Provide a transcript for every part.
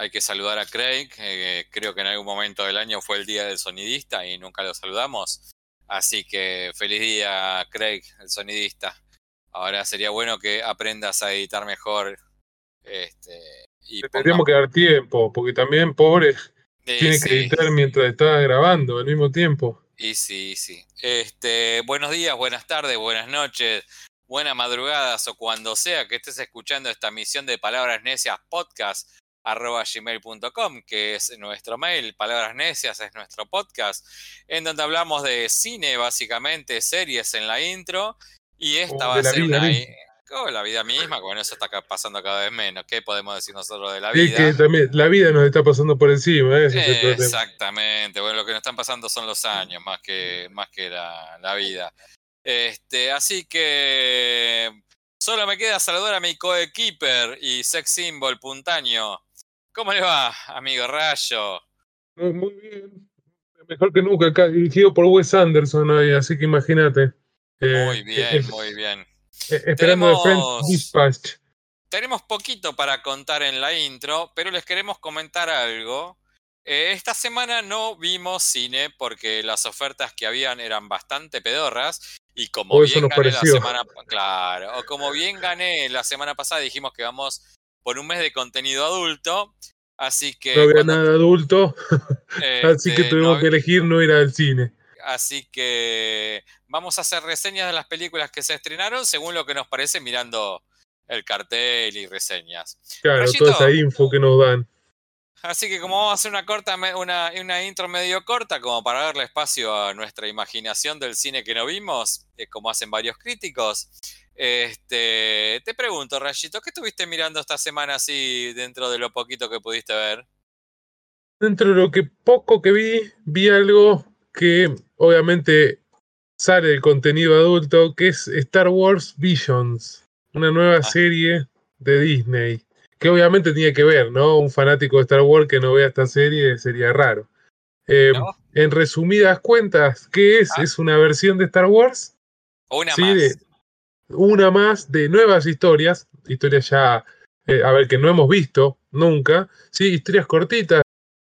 hay que saludar a Craig. eh, creo que en algún momento del año fue el día del sonidista y nunca lo saludamos. Así que feliz día, Craig, el sonidista. Ahora sería bueno que aprendas a editar mejor. Este, y Tendríamos que dar tiempo, porque también, pobre, tiene sí. que editar mientras está grabando al mismo tiempo. Y sí, sí. Este, buenos días, buenas tardes, buenas noches, buenas madrugadas o cuando sea que estés escuchando esta misión de Palabras Necias Podcast arroba gmail.com, que es nuestro mail, Palabras Necias es nuestro podcast, en donde hablamos de cine, básicamente, series en la intro, y esta O va a ser una... misma. Oh, la vida misma, con eso está pasando cada vez menos. ¿Qué podemos decir nosotros de la Es vida? que también la vida nos está pasando por encima, el problema. Exactamente, bueno, lo que nos están pasando son los años más que, más que la, la vida. Este, así que solo me queda saludar a mi coequiper y sex symbol puntaño. ¿Cómo le va, amigo Rayo? Muy, muy bien. Mejor que nunca, acá, dirigido por Wes Anderson hoy, así que imagínate. Eh, Muy eh, bien, muy bien. eh, esperando de Friends Dispatch. Tenemos poquito para contar en la intro, pero les queremos comentar algo. Eh, esta semana no vimos cine porque las ofertas que habían eran bastante pedorras y como O bien gané la semana claro, o como bien gané la semana pasada dijimos que vamos por un mes de contenido adulto, así que No había nada adulto, así que este, tuvimos no que elegir no ir al cine. Así que vamos a hacer reseñas de las películas que se estrenaron según lo que nos parece mirando el cartel y reseñas. Claro, Rayito. toda esa info que nos dan. Así que como vamos a hacer una corta, una, una intro medio corta, como para darle espacio a nuestra imaginación del cine que no vimos, eh, como hacen varios críticos, este, te pregunto, Rayito, ¿qué estuviste mirando esta semana así dentro de lo poquito que pudiste ver? Dentro de lo que poco que vi, vi algo que obviamente sale del contenido adulto, que es Star Wars Visions, una nueva Ah. serie de Disney, que obviamente tiene que ver, ¿no? Un fanático de Star Wars que no vea esta serie sería raro. Eh, ¿No? En resumidas cuentas, ¿qué es? Ah. Es una versión de Star Wars una Sí, más. de- una más de nuevas historias, historias ya, eh, a ver, que no hemos visto nunca, sí, historias cortitas,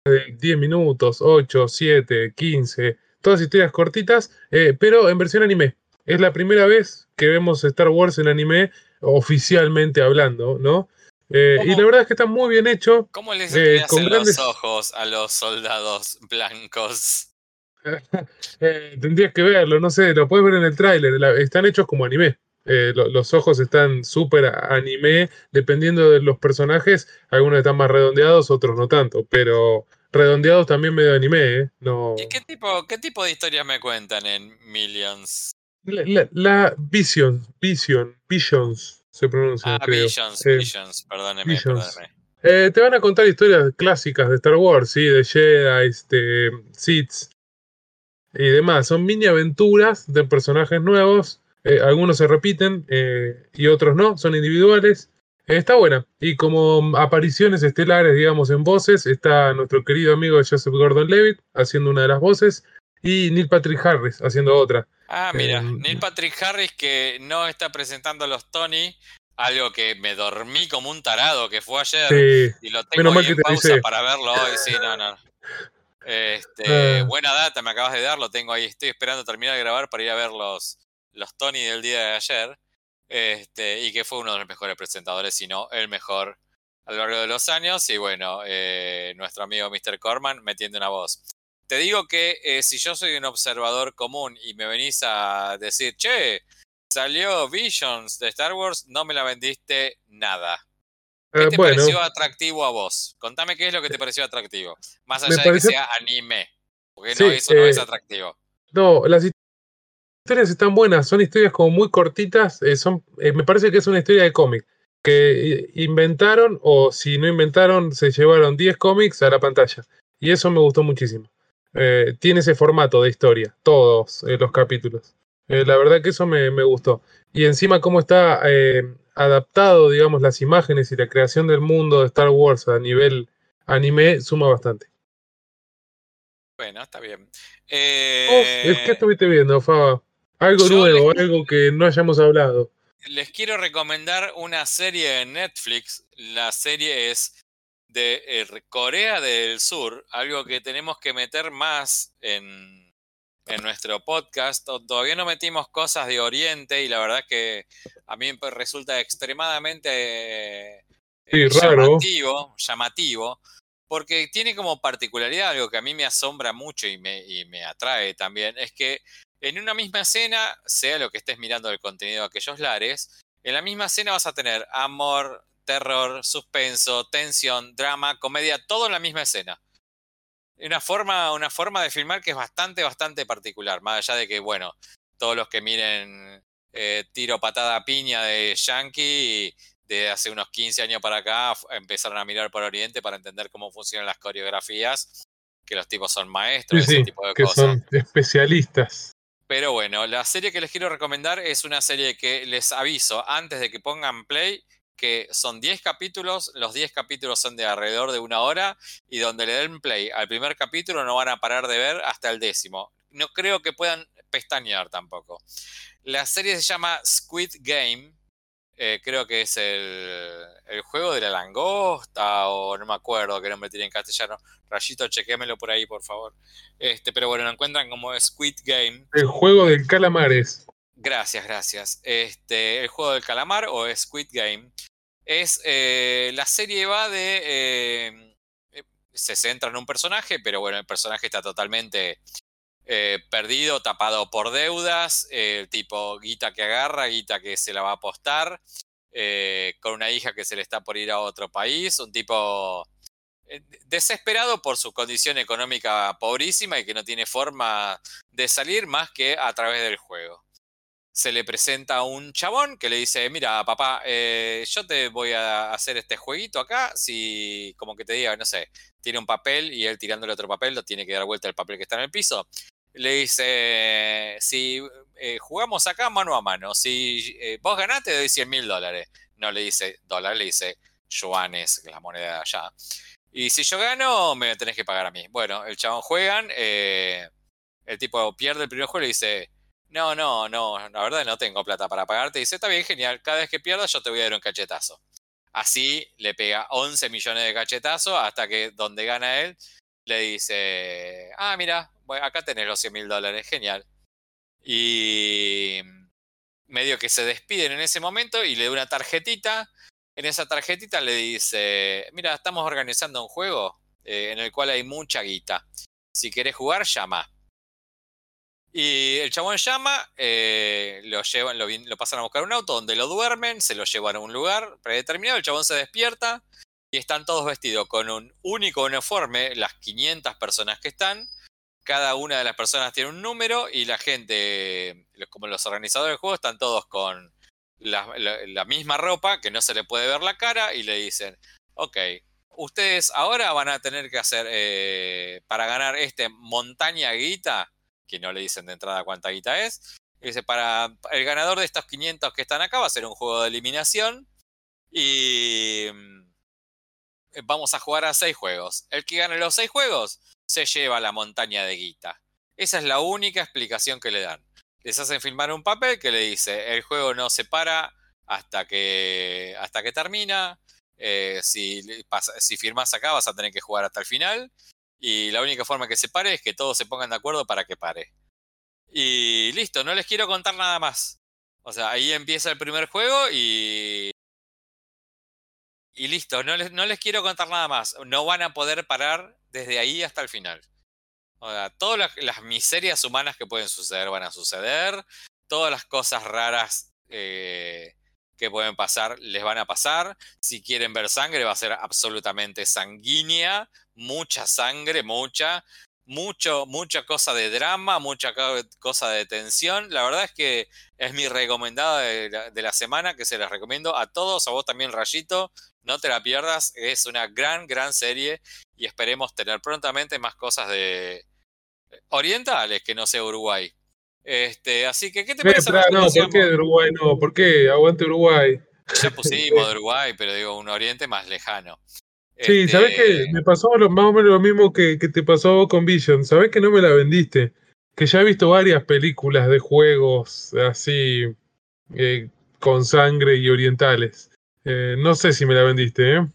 de 10 minutos, 8, 7, 15, todas historias cortitas, eh, pero en versión anime. Es la primera vez que vemos Star Wars en anime oficialmente hablando, ¿no? Eh, y la verdad es que está muy bien hecho. ¿Cómo les eh, con hacen grandes- los ojos a los soldados blancos? Eh, tendrías que verlo, no sé, lo puedes ver en el tráiler, están hechos como anime. Eh, lo- los ojos están súper anime, dependiendo de los personajes, algunos están más redondeados, otros no tanto, pero redondeados también medio anime, ¿eh? No... ¿Y qué tipo, qué tipo de historias me cuentan en Millions? La, la- la Vision, Vision, Visions se pronuncia, Ah, creo. Visions, Eh, Visions, perdóneme, Visions. perdóneme. Eh, te van a contar historias clásicas de Star Wars, ¿sí? De Jedi, de Sith y demás. Son mini aventuras de personajes nuevos. eh, algunos se repiten eh, y otros no, son individuales. Está buena. Y como apariciones estelares, digamos, en voces, está nuestro querido amigo Joseph Gordon-Levitt haciendo una de las voces y Neil Patrick Harris haciendo otra. Ah, mira, Em, Neil Patrick Harris que no está presentando los Tony, algo que me dormí como un tarado que fue ayer Sí, y lo tengo en te pausa para verlo hoy, sí, no, no. Este, Ah. buena data me acabas de dar, lo tengo ahí, estoy esperando terminar de grabar para ir a ver los, los Tony del día de ayer. Este, y que fue uno de los mejores presentadores, si no el mejor a lo largo de los años. Y bueno, eh, nuestro amigo Mr. Corman metiendo una voz. Te digo que eh, si yo soy un observador común y me venís a decir, che, salió Visions de Star Wars, no me la vendiste nada. ¿Qué Ah, te bueno, pareció atractivo a vos? Contame qué es lo que te pareció atractivo. Más allá de que sea anime. Porque Sí, no, eso no es eh, atractivo. No, las historias están buenas, son historias como muy cortitas, eh, son, eh, me parece que es una historia de cómic, que eh, inventaron, o si no inventaron, se llevaron 10 cómics a la pantalla. Y eso me gustó muchísimo. Eh, tiene ese formato de historia, todos eh, los capítulos. Eh, la verdad que eso me, me gustó. Y encima cómo está adaptado, digamos, las imágenes y la creación del mundo de Star Wars a nivel anime, suma bastante. Bueno, está bien. ¿Vos, Eh, eh, ¿Qué estuviste viendo, Faba? Algo yo nuevo, les- algo que no hayamos hablado. les quiero recomendar una serie en Netflix. La serie es de eh, Corea del Sur, algo que tenemos que meter más en, en nuestro podcast. Todavía no metimos cosas de Oriente y la verdad que a mí me resulta extremadamente eh, llamativo, llamativo, porque tiene como particularidad algo que a mí me asombra mucho y me, y me atrae también, es que en una misma escena, sea lo que estés mirando del contenido de aquellos lares, en la misma escena vas a tener amor, terror, suspenso, tensión, drama, comedia, todo en la misma escena. Una forma, una forma de filmar que es bastante, bastante particular, más allá de que, bueno, todos los que miren eh, Tiro, Patada, Piña de Yankee, de hace unos 15 años para acá, empezaron a mirar por Oriente para entender cómo funcionan las coreografías, que los tipos son maestros, ese tipo de que Son especialistas. Pero bueno, la serie que les quiero recomendar es una serie que les aviso antes de que pongan play que son 10 capítulos, los 10 capítulos son de alrededor de una hora y donde le den play al primer capítulo no van a parar de ver hasta el décimo. No creo que puedan pestañear tampoco. La serie se llama Squid Game, eh, creo que es el, juego de la langosta, o no me acuerdo qué nombre tiene en castellano. Rayito, chequémelo por ahí, por favor. Este, pero bueno, lo encuentran como Squid Game. El juego del calamares. Gracias, gracias. Este, el juego del calamar o Squid Game. Es. Eh, la serie va de. Eh, se centra en un personaje, pero bueno, el personaje está totalmente eh, perdido, tapado por deudas, el tipo guita que agarra, guita que se la va a apostar, eh, con una hija que se le está por ir a otro país, un tipo desesperado por su condición económica pobrísima y que no tiene forma de salir más que a través del juego. Se le presenta un chabón que le dice, mira, papá, yo te voy a hacer este jueguito acá, si como que te diga, no sé, tiene un papel y él tirándole otro papel, lo tiene que dar vuelta el papel que está en el piso le dice, si eh, jugamos acá mano a mano, si eh, vos ganaste, te doy 100 mil dólares. No le dice dólar, le dice yuanes, la moneda de allá. Y si yo gano, me tenés que pagar a mí. Bueno, el chabón juegan, eh, el tipo pierde el primer juego y le dice, no, no, no, la verdad no tengo plata para pagarte. Y dice, está bien, genial, cada vez que pierdas yo te voy a dar un cachetazo. Así le pega 11 millones de cachetazos hasta que donde gana él le dice, ah, mira, acá tenés los 100 mil dólares, genial. Y medio que se despiden en ese momento y le da una tarjetita. En esa tarjetita le dice, mira, estamos organizando un juego eh, en el cual hay mucha guita. Si querés jugar, llama. Y el chabón llama, eh, lo llevan, lo, pasan a buscar un auto donde lo duermen, se lo llevan a un lugar predeterminado, el chabón se despierta y están todos vestidos con un único uniforme, las 500 personas que están, cada una de las personas tiene un número y la gente, como los organizadores del juego, están todos con la, misma ropa, que no se le puede ver la cara, y le dicen, ok, ustedes ahora van a tener que hacer, eh, para ganar este montaña guita, que no le dicen de entrada cuánta guita es, dice, para el ganador de estos 500 que están acá va a ser un juego de eliminación y mm, vamos a jugar a seis juegos. El que gane los seis juegos se lleva la montaña de guita. Esa es la única explicación que le dan. Les hacen filmar un papel que le dice, el juego no se para hasta que, hasta que termina. Eh, si, si firmas acá vas a tener que jugar hasta el final. Y la única forma que se pare es que todos se pongan de acuerdo para que pare. Y listo, no les quiero contar nada más. O sea, ahí empieza el primer juego y... Y listo, no les, no les quiero contar nada más. No van a poder parar desde ahí hasta el final. O sea, todas las, miserias humanas que pueden suceder van a suceder. Todas las cosas raras eh, que pueden pasar les van a pasar. Si quieren ver sangre, va a ser absolutamente sanguínea. Mucha sangre, mucha. Mucho, mucha cosa de drama, mucha cosa de tensión. La verdad es que es mi recomendada de la, semana, que se las recomiendo a todos, a vos también, Rayito. No te la pierdas, es una gran, gran serie y esperemos tener prontamente más cosas de orientales que no sea Uruguay. Este, así que, ¿qué te parece? no, ¿por qué de Uruguay no? ¿Por qué? Aguante Uruguay. Ya pusimos de Uruguay, pero digo, un oriente más lejano. Sí, ¿sabes qué? Este Me pasó más o menos lo mismo que, te pasó con Vision. ¿Sabes que no me la vendiste? Que ya he visto varias películas de juegos así, eh, con sangre y orientales. Eh, no sé si me la vendiste, ¿eh?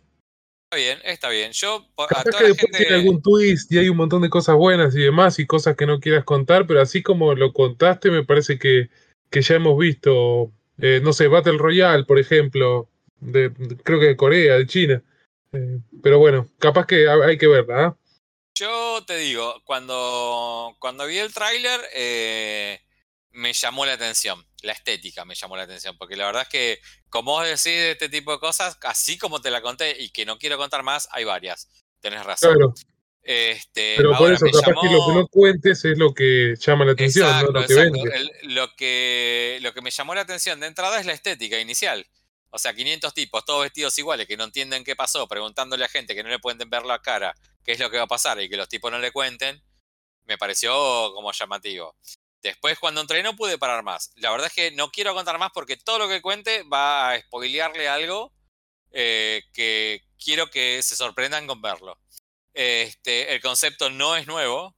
Bien, está bien. Yo, a toda que la después tiene gente. algún twist y hay un montón de cosas buenas y demás y cosas que no quieras contar, pero así como lo contaste, me parece que, que ya hemos visto, eh, no sé, Battle Royale, por ejemplo, de, de- creo que de Corea, de China. Eh, pero bueno, capaz que ha- hay que verla, ¿ah? Yo te digo, cuando, cuando vi el tráiler, eh, me llamó la atención. La estética me llamó la atención. Porque la verdad es que, como vos decís de este tipo de cosas, así como te la conté y que no quiero contar más, hay varias. Tenés razón. Claro, Este, pero por eso capaz que lo que llamó- no cuentes es lo que llama la atención, Exacto, no lo que exacto. vende. El- lo, que, lo que me llamó la atención de entrada es la estética inicial. O sea, 500 tipos, todos vestidos iguales, que no entienden qué pasó, preguntándole a gente que no le pueden ver la cara qué es lo que va a pasar y que los tipos no le cuenten, me pareció como llamativo. Después, cuando entré, no pude parar más. La verdad es que no quiero contar más porque todo lo que cuente va a spoilearle algo eh, que quiero que se sorprendan con verlo. Este, el concepto no es nuevo,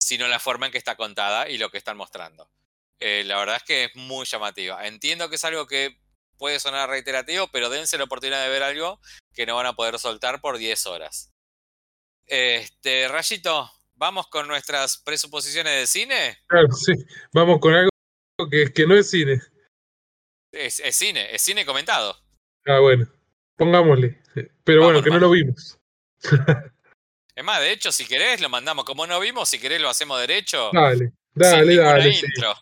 sino la forma en que está contada y lo que están mostrando. Eh, la verdad es que es muy llamativa. Entiendo que es algo que puede sonar reiterativo, pero dense la oportunidad de ver algo que no van a poder soltar por 10 horas. Este, Rayito, vamos con nuestras presuposiciones de cine. Claro, sí. Vamos con algo que, que no es cine. Es, es cine, es cine comentado. Ah, bueno, pongámosle. Pero bueno, que no lo vimos. Es más, de hecho, si querés, lo mandamos como no vimos, si querés lo hacemos derecho. Dale, dale, dale. Sí. intro.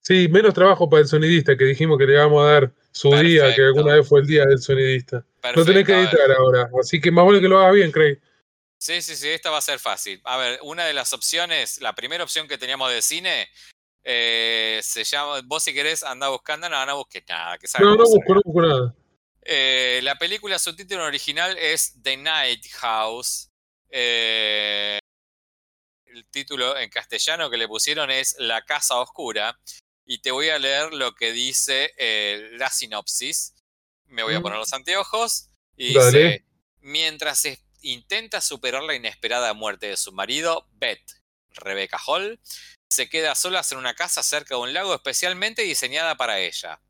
Sí, menos trabajo para el sonidista, que dijimos que le vamos a dar su día, que alguna vez fue el día del sonidista. Perfecto. No tenés que editar ahora, así que más vale que lo hagas bien, Craig. Sí, sí, sí, esta va a ser fácil. A ver, una de las opciones, la primera opción que teníamos de cine, eh, se llama, vos si querés anda buscando, no, no busques nada, que No, no busco, no busco nada. Eh, la película, su título original es The Night House. Eh, el título en castellano que le pusieron es La Casa Oscura. Y te voy a leer lo que dice la sinopsis. Me voy a poner los anteojos. Y Dale. dice, mientras es- intenta superar la inesperada muerte de su marido, Beth, Rebecca Hall, se queda sola en una casa cerca de un lago especialmente diseñada para ella.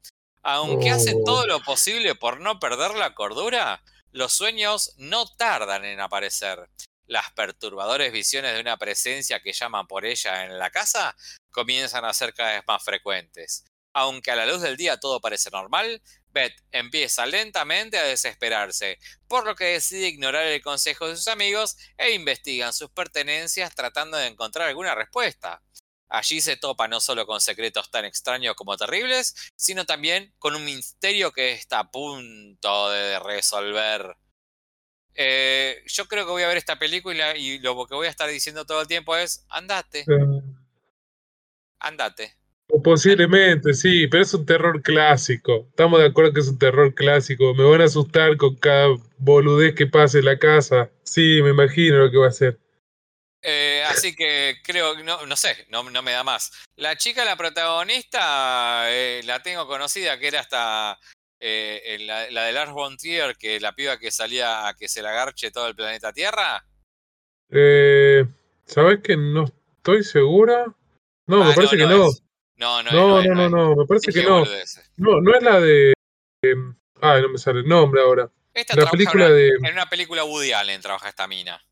Aunque hace Oh. todo lo posible por no perder la cordura, los sueños no tardan en aparecer. Las perturbadoras visiones de una presencia que llaman por ella en la casa comienzan a ser cada vez más frecuentes. Aunque a la luz del día todo parece normal, Beth empieza lentamente a desesperarse, por lo que decide ignorar el consejo de sus amigos e investigan sus pertenencias tratando de encontrar alguna respuesta. Allí se topa no solo con secretos tan extraños como terribles, sino también con un misterio que está a punto de resolver. Eh, yo creo que voy a ver esta película y lo que voy a estar diciendo todo el tiempo es, andate, andate. Posiblemente, sí, pero es un terror clásico. Estamos de acuerdo que es un terror clásico. Me van a asustar con cada boludez que pase en la casa. Sí, me imagino lo que va a hacer. Eh, así que creo, no, no sé, no, no me da más. La chica, la protagonista, eh, la tengo conocida, que era hasta eh, la, la de Lars von Trier, que la piba que salía a que se la garche todo el planeta Tierra. Eh, ¿Sabes que no estoy segura? No, me Ah, parece que no no. es. No, no, No, no, no, no, me parece que no. No, no es la de. em, Ay, no me sale el nombre ahora. Esta La película en una- de. en una película Woody Allen trabaja esta mina.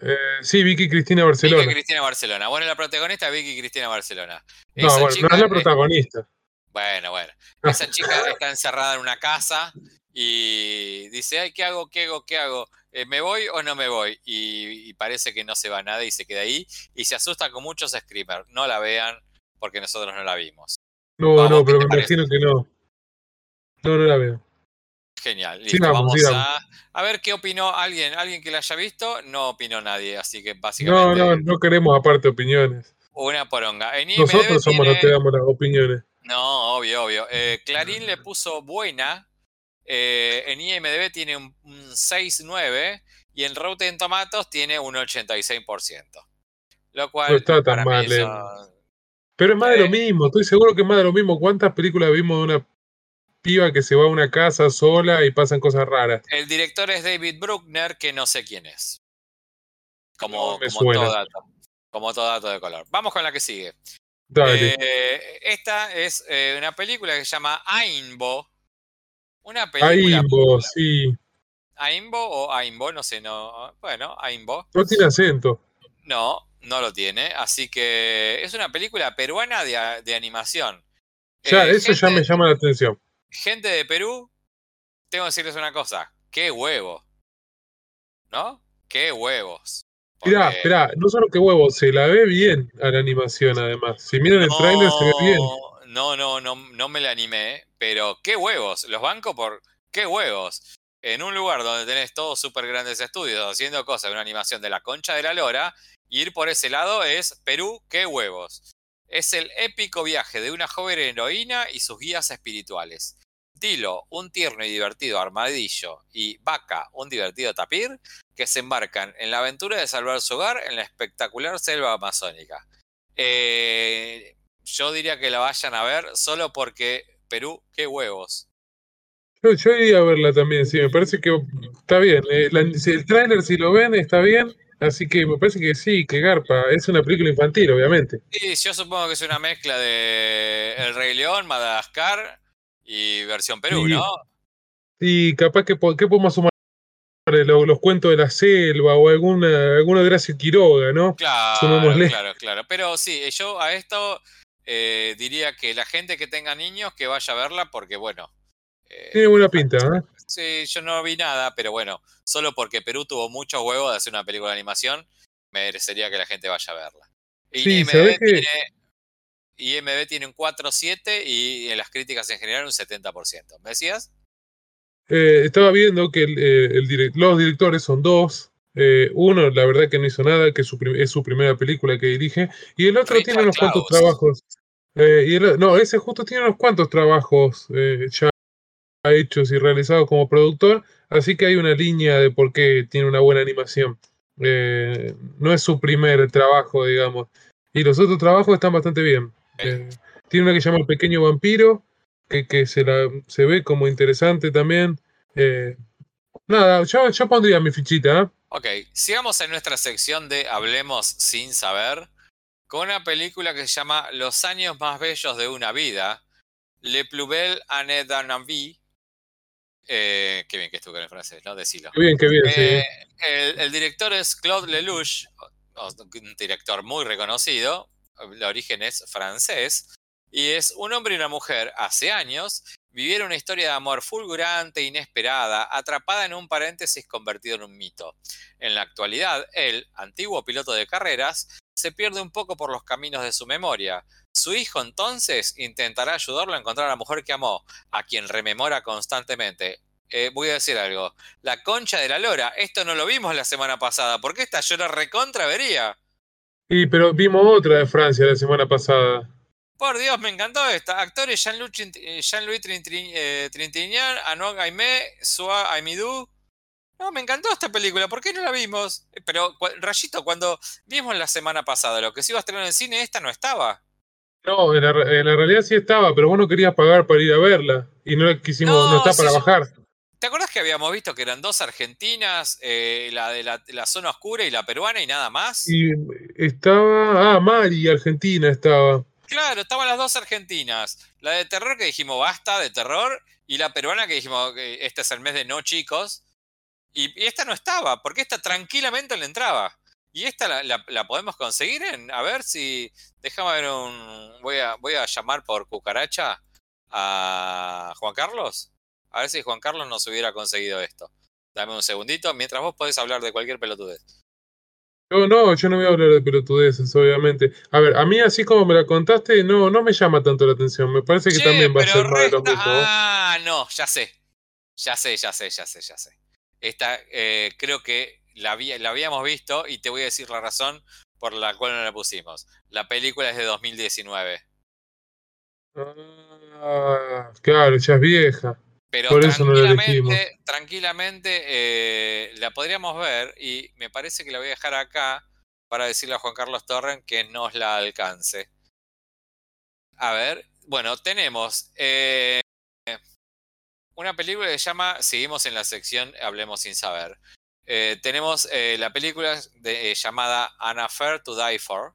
eh, sí, Vicky Cristina Vicky Barcelona. Cristina Barcelona. Bueno, la protagonista es Vicky Cristina Barcelona. No, bueno, chica, no es la eh, protagonista. bueno, bueno. Esa chica está encerrada en una casa y dice, ay, ¿qué hago? ¿Qué hago? ¿Qué hago? Eh, ¿Me voy o no me voy? Y, y parece que no se va nada y se queda ahí. Y se asusta con muchos screamers. No la vean porque nosotros no la vimos. No, Vamos, no, ¿qué pero me parece? imagino que no. No, no la veo. Genial. Listo, Sigamos, vamos sigamos. a, a ver qué opinó alguien. Alguien que la haya visto, no opinó nadie. Así que No, básicamente no, no queremos aparte opiniones. una poronga. En IMDb Nosotros somos los tiene- que damos las opiniones. No, obvio, obvio. Eh, Clarín le puso buena. eh, en IMDB tiene un, un 6.9 y en Rotten Tomatoes tiene un 86%. Lo cual No está tan para mí mal, eh. eso- Pero es más de lo Eh. mismo, estoy seguro que es más de lo mismo. ¿Cuántas películas vimos de una piba que se va a una casa sola y pasan cosas raras? El director es David Bruckner, que no sé quién es. Como, No me como todo dato. Como todo dato de color. Vamos con la que sigue. Dale. Eh, esta es eh, una película que se llama Ainbo. Una película vos, sí. Aimbo o Aimbo, no sé, no. Bueno, Aimbo. No tiene acento. No, no lo tiene. Así que es una película peruana de, de animación. Ya, Eh, eso ya me llama la atención. Gente de Perú, tengo que decirles una cosa. ¡Qué huevo! ¿No? ¡Qué huevos! Mirá, Porque- esperá, no solo que huevo, se la ve bien a la animación además. Si miran el tráiler se ve bien. No, no, no, no me la animé, pero qué huevos, los bancos por qué huevos. En un lugar donde tenés todos súper grandes estudios haciendo cosas de una animación de la concha de la lora, ir por ese lado es Perú, qué huevos. Es el épico viaje de una joven heroína y sus guías espirituales. Dilo, un tierno y divertido armadillo, y Vaca, un divertido tapir, que se embarcan en la aventura de salvar su hogar en la espectacular selva amazónica. Eh, yo diría que la vayan a ver solo porque Perú, qué huevos. Yo, yo iría a verla también, sí, me parece que está bien. eh, la- si el tráiler, si lo ven, está bien. Así que me parece que sí, que garpa. Es una película infantil, obviamente. Sí, yo supongo que es una mezcla de El Rey León, Madagascar y versión Perú, Sí. ¿no? Y capaz que ¿qué podemos sumar Eh, Lo- los, cuentos de la selva o alguna, alguna de Quiroga, ¿no? Claro, Sumémosle. claro, claro. Pero sí, yo a esto eh, diría que la gente que tenga niños que vaya a verla porque, bueno. eh, Tiene buena pinta, ¿eh? Sí, yo no vi nada, pero bueno, solo porque Perú tuvo muchos huevos de hacer una película de animación, merecería que la gente vaya a verla. Y Sí, IMDb, tiene, IMDb tiene un 4.7 y en las críticas en general un 70%. ¿Me decías? Eh, estaba viendo que el, eh, el los directores son dos. Eh, uno, la verdad que no hizo nada, que es su, prim- es su primera película que dirige. Y el otro tiene unos cuantos trabajos. Eh, y el- no, ese justo tiene unos cuantos trabajos eh, ya hechos y realizados como productor. Así que hay una línea de por qué tiene una buena animación. Eh, no es su primer trabajo, digamos. Y los otros trabajos están bastante bien. Eh, tiene una que se llama El Pequeño Vampiro, que, que se, la, se ve como interesante también. Eh, nada, yo, yo pondría mi fichita. Ok, sigamos en nuestra sección de Hablemos sin saber con una película que se llama Los años más bellos de una vida, Le plus belle année d'un vie. Eh, qué bien que estuve en francés, ¿no? Decilo. Qué bien, qué bien, sí. Eh, el, el director es Claude Lelouch, un director muy reconocido, el origen es francés, y es un hombre y una mujer hace años vivieron una historia de amor fulgurante, inesperada, atrapada en un paréntesis convertido en un mito. En la actualidad, él, antiguo piloto de carreras, se pierde un poco por los caminos de su memoria. Su hijo entonces intentará ayudarlo a encontrar a la mujer que amó, a quien rememora constantemente. Eh, voy a decir algo. La concha de la lora. Esto no lo vimos la semana pasada. ¿Por qué esta yo la recontra vería? Y pero vimos otra de Francia la semana pasada. Por Dios, me encantó esta. Actores Jean-Louis eh, Jean-Louis eh, Trintignant, Anouk Aimé, Soa Aimidou. No, me encantó esta película. ¿Por qué no la vimos? Pero, Rayito, cuando vimos la semana pasada lo que se iba a estrenar en el cine, esta no estaba. No, en la, en la realidad sí estaba, pero vos no querías pagar para ir a verla. Y no quisimos, no, No, está para bajar. ¿Te acuerdas que habíamos visto que eran dos argentinas, eh, la de la, la zona oscura y la peruana y nada más? Y estaba. Ah, Mari, Argentina estaba. Claro, estaban las dos argentinas. La de terror que dijimos basta de terror y la peruana que dijimos este es el mes de no chicos. Y, y esta no estaba, porque esta tranquilamente le entraba. Y esta la, la- la podemos conseguir en, a ver si, déjame ver un, voy a, voy a llamar por cucaracha a Juan Carlos. A ver si Juan Carlos nos hubiera conseguido esto. Dame un segundito, mientras vos podés hablar de cualquier pelotudez. Yo no, yo no voy a hablar de pelotudeces, obviamente. A ver, a mí así como me la contaste, no, no me llama tanto la atención. Me parece que Che, también va a ser más de lo mismo. ¿no? Ah, no, ya sé. Ya sé, ya sé, ya sé, ya sé. Esta eh, creo que la, la habíamos visto y te voy a decir la razón por la cual no la pusimos. La película es de 2019. Ah, claro, ya es vieja. Pero Por eso no la tranquilamente, tranquilamente eh, la podríamos ver y me parece que la voy a dejar acá para decirle a Juan Carlos Torren que nos la alcance. A ver, bueno, tenemos eh, una película que se llama, seguimos en la sección Hablemos sin saber. Eh, tenemos eh, la película de- eh, llamada An Affair to Die For,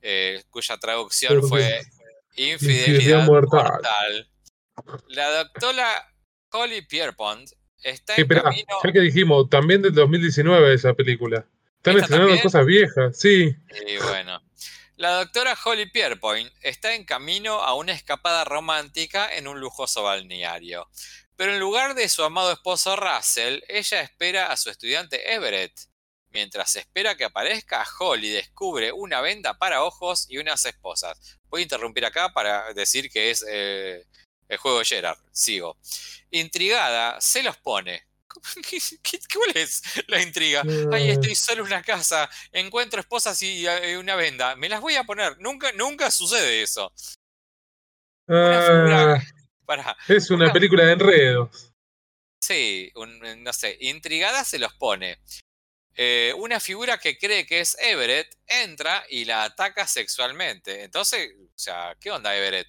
eh, cuya traducción fue Infidelidad Infidelidad mortal. mortal. La doctora Holly Pierpont está en pero camino. ya que dijimos, también del 2019 esa película. Están ¿Esta estrenando también? cosas viejas, sí. Y bueno. La doctora Holly Pierpoint está en camino a una escapada romántica en un lujoso balneario. Pero en lugar de su amado esposo Russell, ella espera a su estudiante Everett. Mientras espera que aparezca, Holly descubre una venda para ojos y unas esposas. Voy a interrumpir acá para decir que es eh, el juego Gerard. Sigo. Intrigada, se los pone. ¿Qué, qué- cuál es la intriga? Ay, Ah, estoy solo en una casa, encuentro esposas y eh, una venda. Me las voy a poner. Nunca, nunca sucede eso. Una figura. Es una una- película de enredos. Sí, un- no sé. Intrigada se los pone. Eh, una figura que cree que es Everett entra y la ataca sexualmente. Entonces, o sea, ¿qué onda Everett?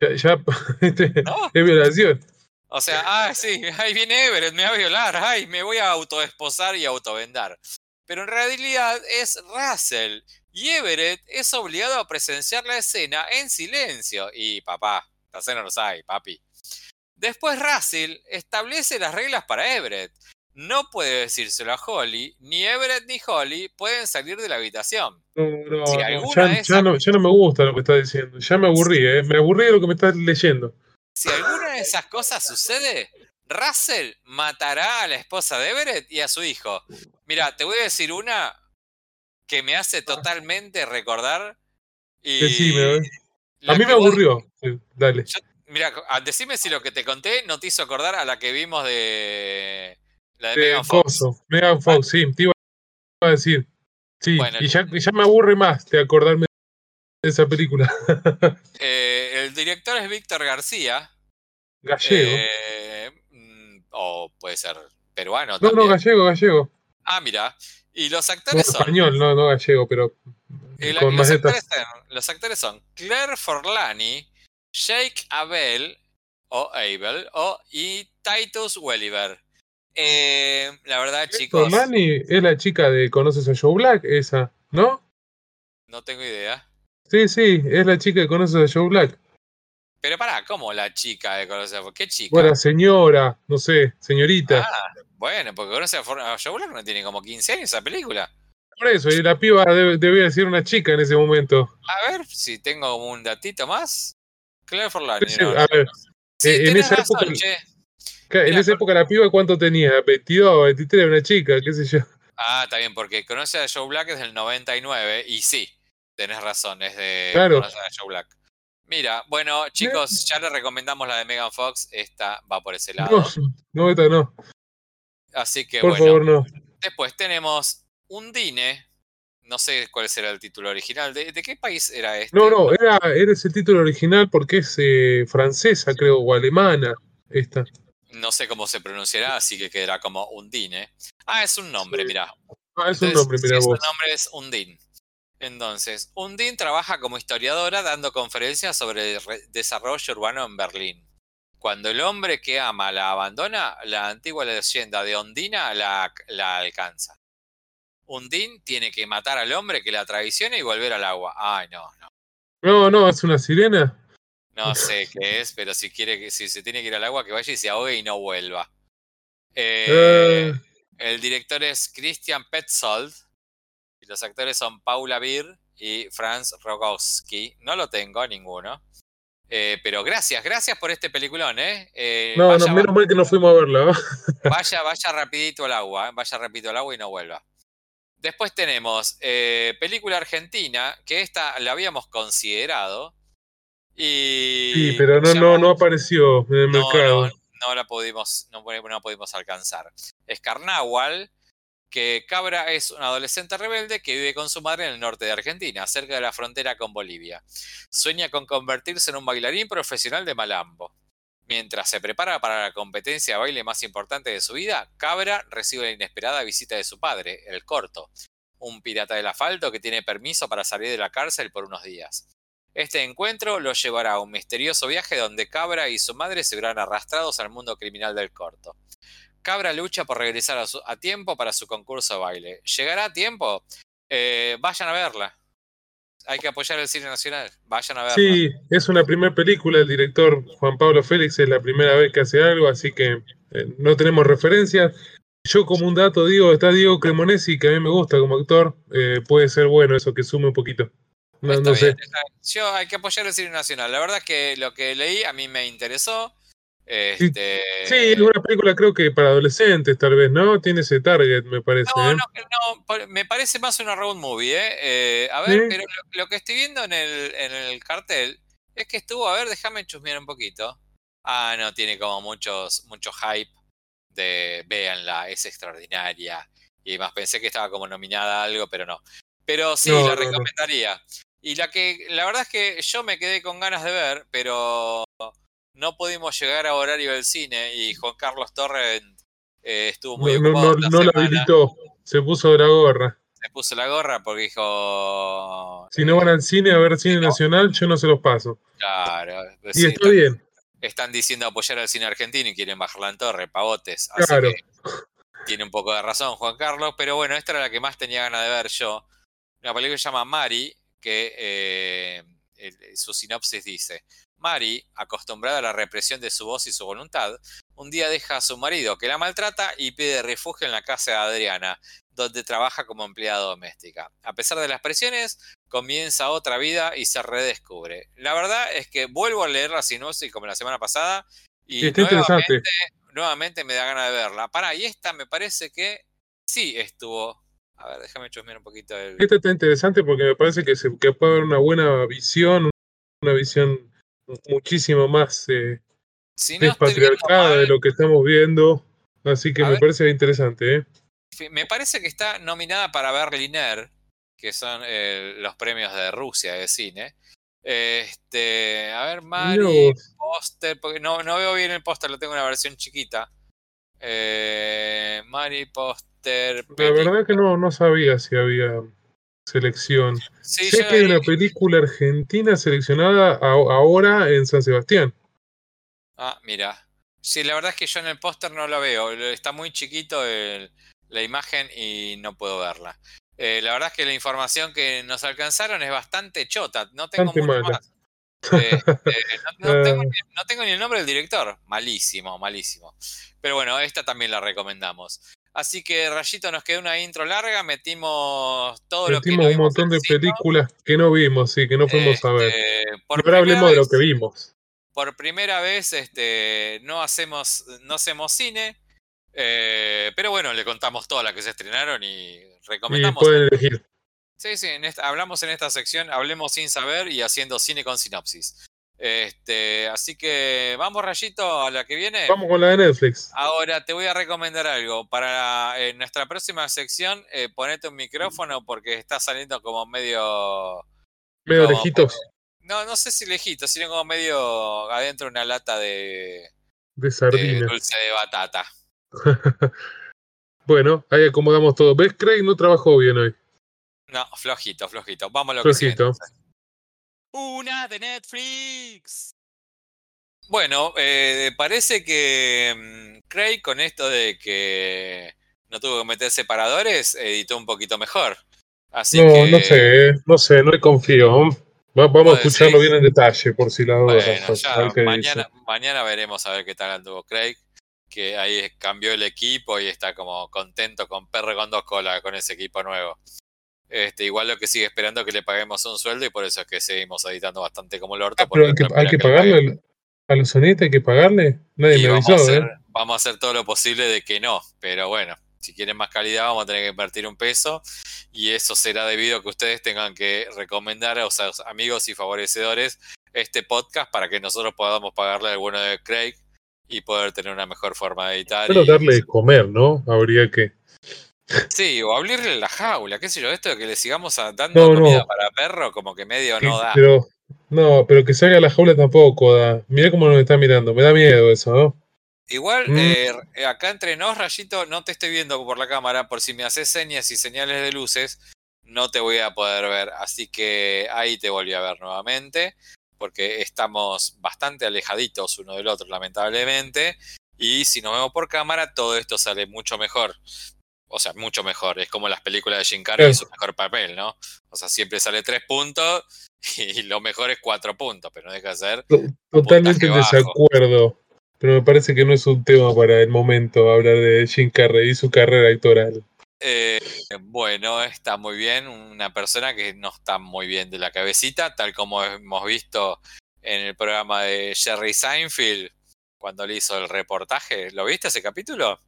Ya, ya este, ¿No? es violación. O sea, ah, sí, ahí viene Everett, me va a violar, ay, me voy a autoesposar y autovendar. Pero en realidad es Russell. Y Everett es obligado a presenciar la escena en silencio. Y papá, papi. Después Russell establece las reglas para Everett. No puede decírselo a Holly, ni Everett ni Holly pueden salir de la habitación. No, no, Si no, alguna ya, de ya esas- no, ya no me gusta lo que estás diciendo. Ya me aburrí, ¿eh? Me aburrí de lo que me estás leyendo. Si alguna de esas cosas sucede, Russell matará a la esposa de Everett y a su hijo. Mira, te voy a decir una que me hace totalmente recordar. Y Decime, ¿eh? A mí me aburrió. Sí, Dale. Yo- Mira, a- decime si lo que te conté no te hizo acordar a la que vimos de la de Eh, Megan Fox. Megan Fox, sí, te iba a decir. Sí, Bueno. y ya, ya me aburre más de acordarme de esa película. Eh, el director es Víctor García. Gallego. eh, mm, o puede ser peruano no, no, también. gallego, gallego. ah, mira. Y los No, actores son. español, no, no gallego, pero Y la- con los, actores son, los actores son Claire Forlani, Jake Abel o Abel o y Titus Welliver. Eh, la verdad, chicos, Forlani es la chica de ¿Conoces a Joe Black? Esa, ¿no? no tengo idea. Sí, sí, es la chica que conoces a Joe Black. Pero pará, ¿cómo la chica de conocer? ¿Qué chica? Bueno, señora, no sé, señorita. Ah, bueno, porque conoce a, For- a Joe Black no tiene como 15 años esa película. Por eso, y la piba debía ser una chica en ese momento. A ver si tengo un datito más. Claire Forlani. Sí, no, a no. ver, Sí, eh, en esa razón, época- en Mira, esa época la piba cuánto tenía, 22, 23, una chica, qué sé yo. Ah, está bien, porque conoce a Joe Black es del 99 y sí, tenés razón, es de Claro. conocer a Joe Black. Mira, bueno, chicos, ya le recomendamos la de Megan Fox, esta va por ese lado. No, no, esta no, Así que por bueno, favor, no. después tenemos Undine, no sé cuál será el título original, ¿de, de qué país era este? No, no, era, era ese título original porque es eh, francesa, creo, o alemana. Esta. No sé cómo se pronunciará, así que quedará como Undine. Ah, es un nombre, Sí. mirá. Ah, es un nombre, sí, mira su vos. nombre es Undine. Entonces, Undine trabaja como historiadora dando conferencias sobre el desarrollo urbano en Berlín. Cuando el hombre que ama la abandona, la antigua leyenda de Ondina la, la alcanza. Undine tiene que matar al hombre que la traiciona y volver al agua. Ay, no, no. No, no, es una sirena. No sé qué es, pero si quiere que, si se tiene que ir al agua, que vaya y se ahogue y no vuelva. Eh, Eh, El director es Christian Petzold. Y los actores son Paula Beer y Franz Rogowski. No lo tengo ninguno. Eh, pero gracias, gracias por este peliculón, ¿eh? Eh, no, vaya, no, menos mal que no fuimos a verla. ¿va? vaya, vaya rapidito al agua, vaya rapidito al agua y no vuelva. Después tenemos eh, película argentina, que esta la habíamos considerado. Y Sí, pero no, no, no apareció en el no, mercado. no, no la pudimos, no, no pudimos alcanzar. Es Carnaval, que Cabra es un adolescente rebelde que vive con su madre en el norte de Argentina, cerca de la frontera con Bolivia. Sueña con convertirse en un bailarín profesional de malambo. Mientras se prepara para la competencia de baile más importante de su vida, Cabra recibe la inesperada visita de su padre, el Corto, un pirata del asfalto que tiene permiso para salir de la cárcel por unos días. Este encuentro lo llevará a un misterioso viaje donde Cabra y su madre se verán arrastrados al mundo criminal del corto. Cabra lucha por regresar a, su- tiempo para su concurso de baile. ¿Llegará a tiempo? Eh, vayan a verla. Hay que apoyar el cine nacional. Vayan a verlo. Sí, es una primera película, el director Juan Pablo Félix es la primera vez que hace algo, así que eh, no tenemos referencias. Yo como un dato digo, está Diego Cremonesi, que a mí me gusta como actor, eh, puede ser bueno eso que sume un poquito. No, no sé. bien, Yo hay que apoyar el cine nacional. La verdad es que lo que leí a mí me interesó. Este, Sí, es una película creo que para adolescentes tal vez, ¿no? Tiene ese target, me parece. No, ¿eh? no, no, me parece más una road movie, ¿eh? Eh, a ver, ¿Sí? pero lo, lo que estoy viendo en el, en el cartel es que estuvo, a ver, déjame chusmear un poquito. Ah, no, tiene como muchos, mucho hype de véanla, es extraordinaria. Y más pensé que estaba como nominada a algo, pero no. Pero sí, No, la no, no. recomendaría. Y la que, la verdad es que yo me quedé con ganas de ver, pero no pudimos llegar a horario del cine y Juan Carlos Torres eh, estuvo muy No, no, ocupado no, esta no la habilitó, se puso la gorra. se puso la gorra porque dijo. Si no van al cine a ver cine no. nacional, yo no se los paso. Claro. Y está están, bien, están diciendo apoyar al cine argentino y quieren bajarla en torre, pavotes. Así claro. que tiene un poco de razón Juan Carlos, pero bueno, esta era la que más tenía ganas de ver yo. Una película que se llama Mari, que eh, el- su sinopsis dice. Mari, acostumbrada a la represión de su voz y su voluntad, un día deja a su marido que la maltrata y pide refugio en la casa de Adriana, donde trabaja como empleada doméstica. A pesar de las presiones, comienza otra vida y se redescubre. La verdad es que vuelvo a leer la sinopsis como la semana pasada y está nuevamente, nuevamente me da ganas de verla. Para, y esta me parece que sí estuvo. A ver, déjame chusmear un poquito el. Esta está interesante porque me parece que, se, que puede haber una buena visión, una visión muchísimo más eh, Si no despatriarcada de lo que estamos viendo. Así que me ver. parece interesante, ¿eh? me parece que está nominada para Berliner, que son eh, los premios de Rusia de cine. Este, a ver, Mari, vos. póster, porque no, no veo bien el póster, lo tengo en una versión chiquita. Eh, Mari, póster, La verdad que no, no sabía si había selección. Sí, sé que hay una película argentina seleccionada a- ahora en San Sebastián. Ah, mira. Sí, la verdad es que yo en el póster no lo veo. Está muy chiquito el- la imagen y no puedo verla. Eh, la verdad es que la información que nos alcanzaron es bastante chota. No tengo mucho más. Eh, eh, no, no tengo, ni- no tengo ni el nombre del director. Malísimo, malísimo. Pero bueno, esta también la recomendamos. Así que, Rayito, nos quedó una intro larga. Metimos todo lo que Metimos no un vimos montón de cine. películas que no vimos, sí, que no fuimos a ver. Este, Y por ahora hablemos de lo que vimos. por primera vez este, no, hacemos, no hacemos cine, eh, pero bueno, le contamos todas las que se estrenaron y Y recomendamos. pueden elegir. Sí, sí, en esta- hablamos en esta sección, hablemos sin saber y haciendo cine con sinopsis. Este, así que vamos, Rayito, a la que viene. Vamos con la de Netflix. Ahora te voy a recomendar algo. Para eh, nuestra próxima sección, eh, ponete un micrófono porque está saliendo como medio. Medio como- lejitos No, no sé si lejito, sino como medio adentro de una lata de, de de sardina. dulce de batata. bueno, ahí acomodamos todo. ¿Ves? Craig no trabajó bien hoy. No, flojito, flojito. Vamos a lo que sigue, Flojito. entonces. Una de Netflix. Bueno, eh, parece que mm, Craig con esto de que no tuvo que meter separadores, editó un poquito mejor. Así No, que, no sé, no sé, no le confío. Va- vamos a ¿Vos escucharlo bien en detalle, por si la duda. bueno, ya mañana, mañana veremos a ver qué tal anduvo Craig. Que ahí cambió el equipo y está como contento con perro con dos colas con ese equipo nuevo. Este, igual lo que sigue esperando es que le paguemos un sueldo y por eso es que seguimos editando bastante como el orto. Ah, pero hay que, hay pagarle a los sonetas, hay que pagarle. Nadie me vamos a, avisó, hacer, ¿eh? vamos a hacer todo lo posible de que no, pero bueno, si quieren más calidad vamos a tener que invertir un peso y eso será debido a que ustedes tengan que recomendar a sus amigos y favorecedores este podcast para que nosotros podamos pagarle al bueno de Craig y poder tener una mejor forma de editar. Pero y- darle de comer, ¿no? Habría que. Sí, o abrirle la jaula, qué sé yo, esto de que le sigamos dando No, comida no. para perro como que medio no da. pero, no, pero que salga la jaula tampoco da. Mirá cómo nos está mirando. Me da miedo eso, ¿no? Igual, Mm. eh, acá entre nos, Rayito, no te estoy viendo por la cámara, por si me haces señas y señales de luces, no te voy a poder ver. Así que ahí te volví a ver nuevamente, porque estamos bastante alejaditos uno del otro, lamentablemente. Y si nos vemos por cámara, todo esto sale mucho mejor. O sea, mucho mejor. Es como las películas de Jim Carrey y su mejor papel, ¿no? O sea, siempre sale tres puntos y lo mejor es cuatro puntos, pero no deja de ser. Totalmente en desacuerdo. Pero me parece que no es un tema para el momento hablar de Jim Carrey y su carrera actoral. Eh, bueno, está muy bien. Una persona que no está muy bien de la cabecita, tal como hemos visto en el programa de Jerry Seinfeld cuando le hizo el reportaje. ¿Lo viste ese capítulo?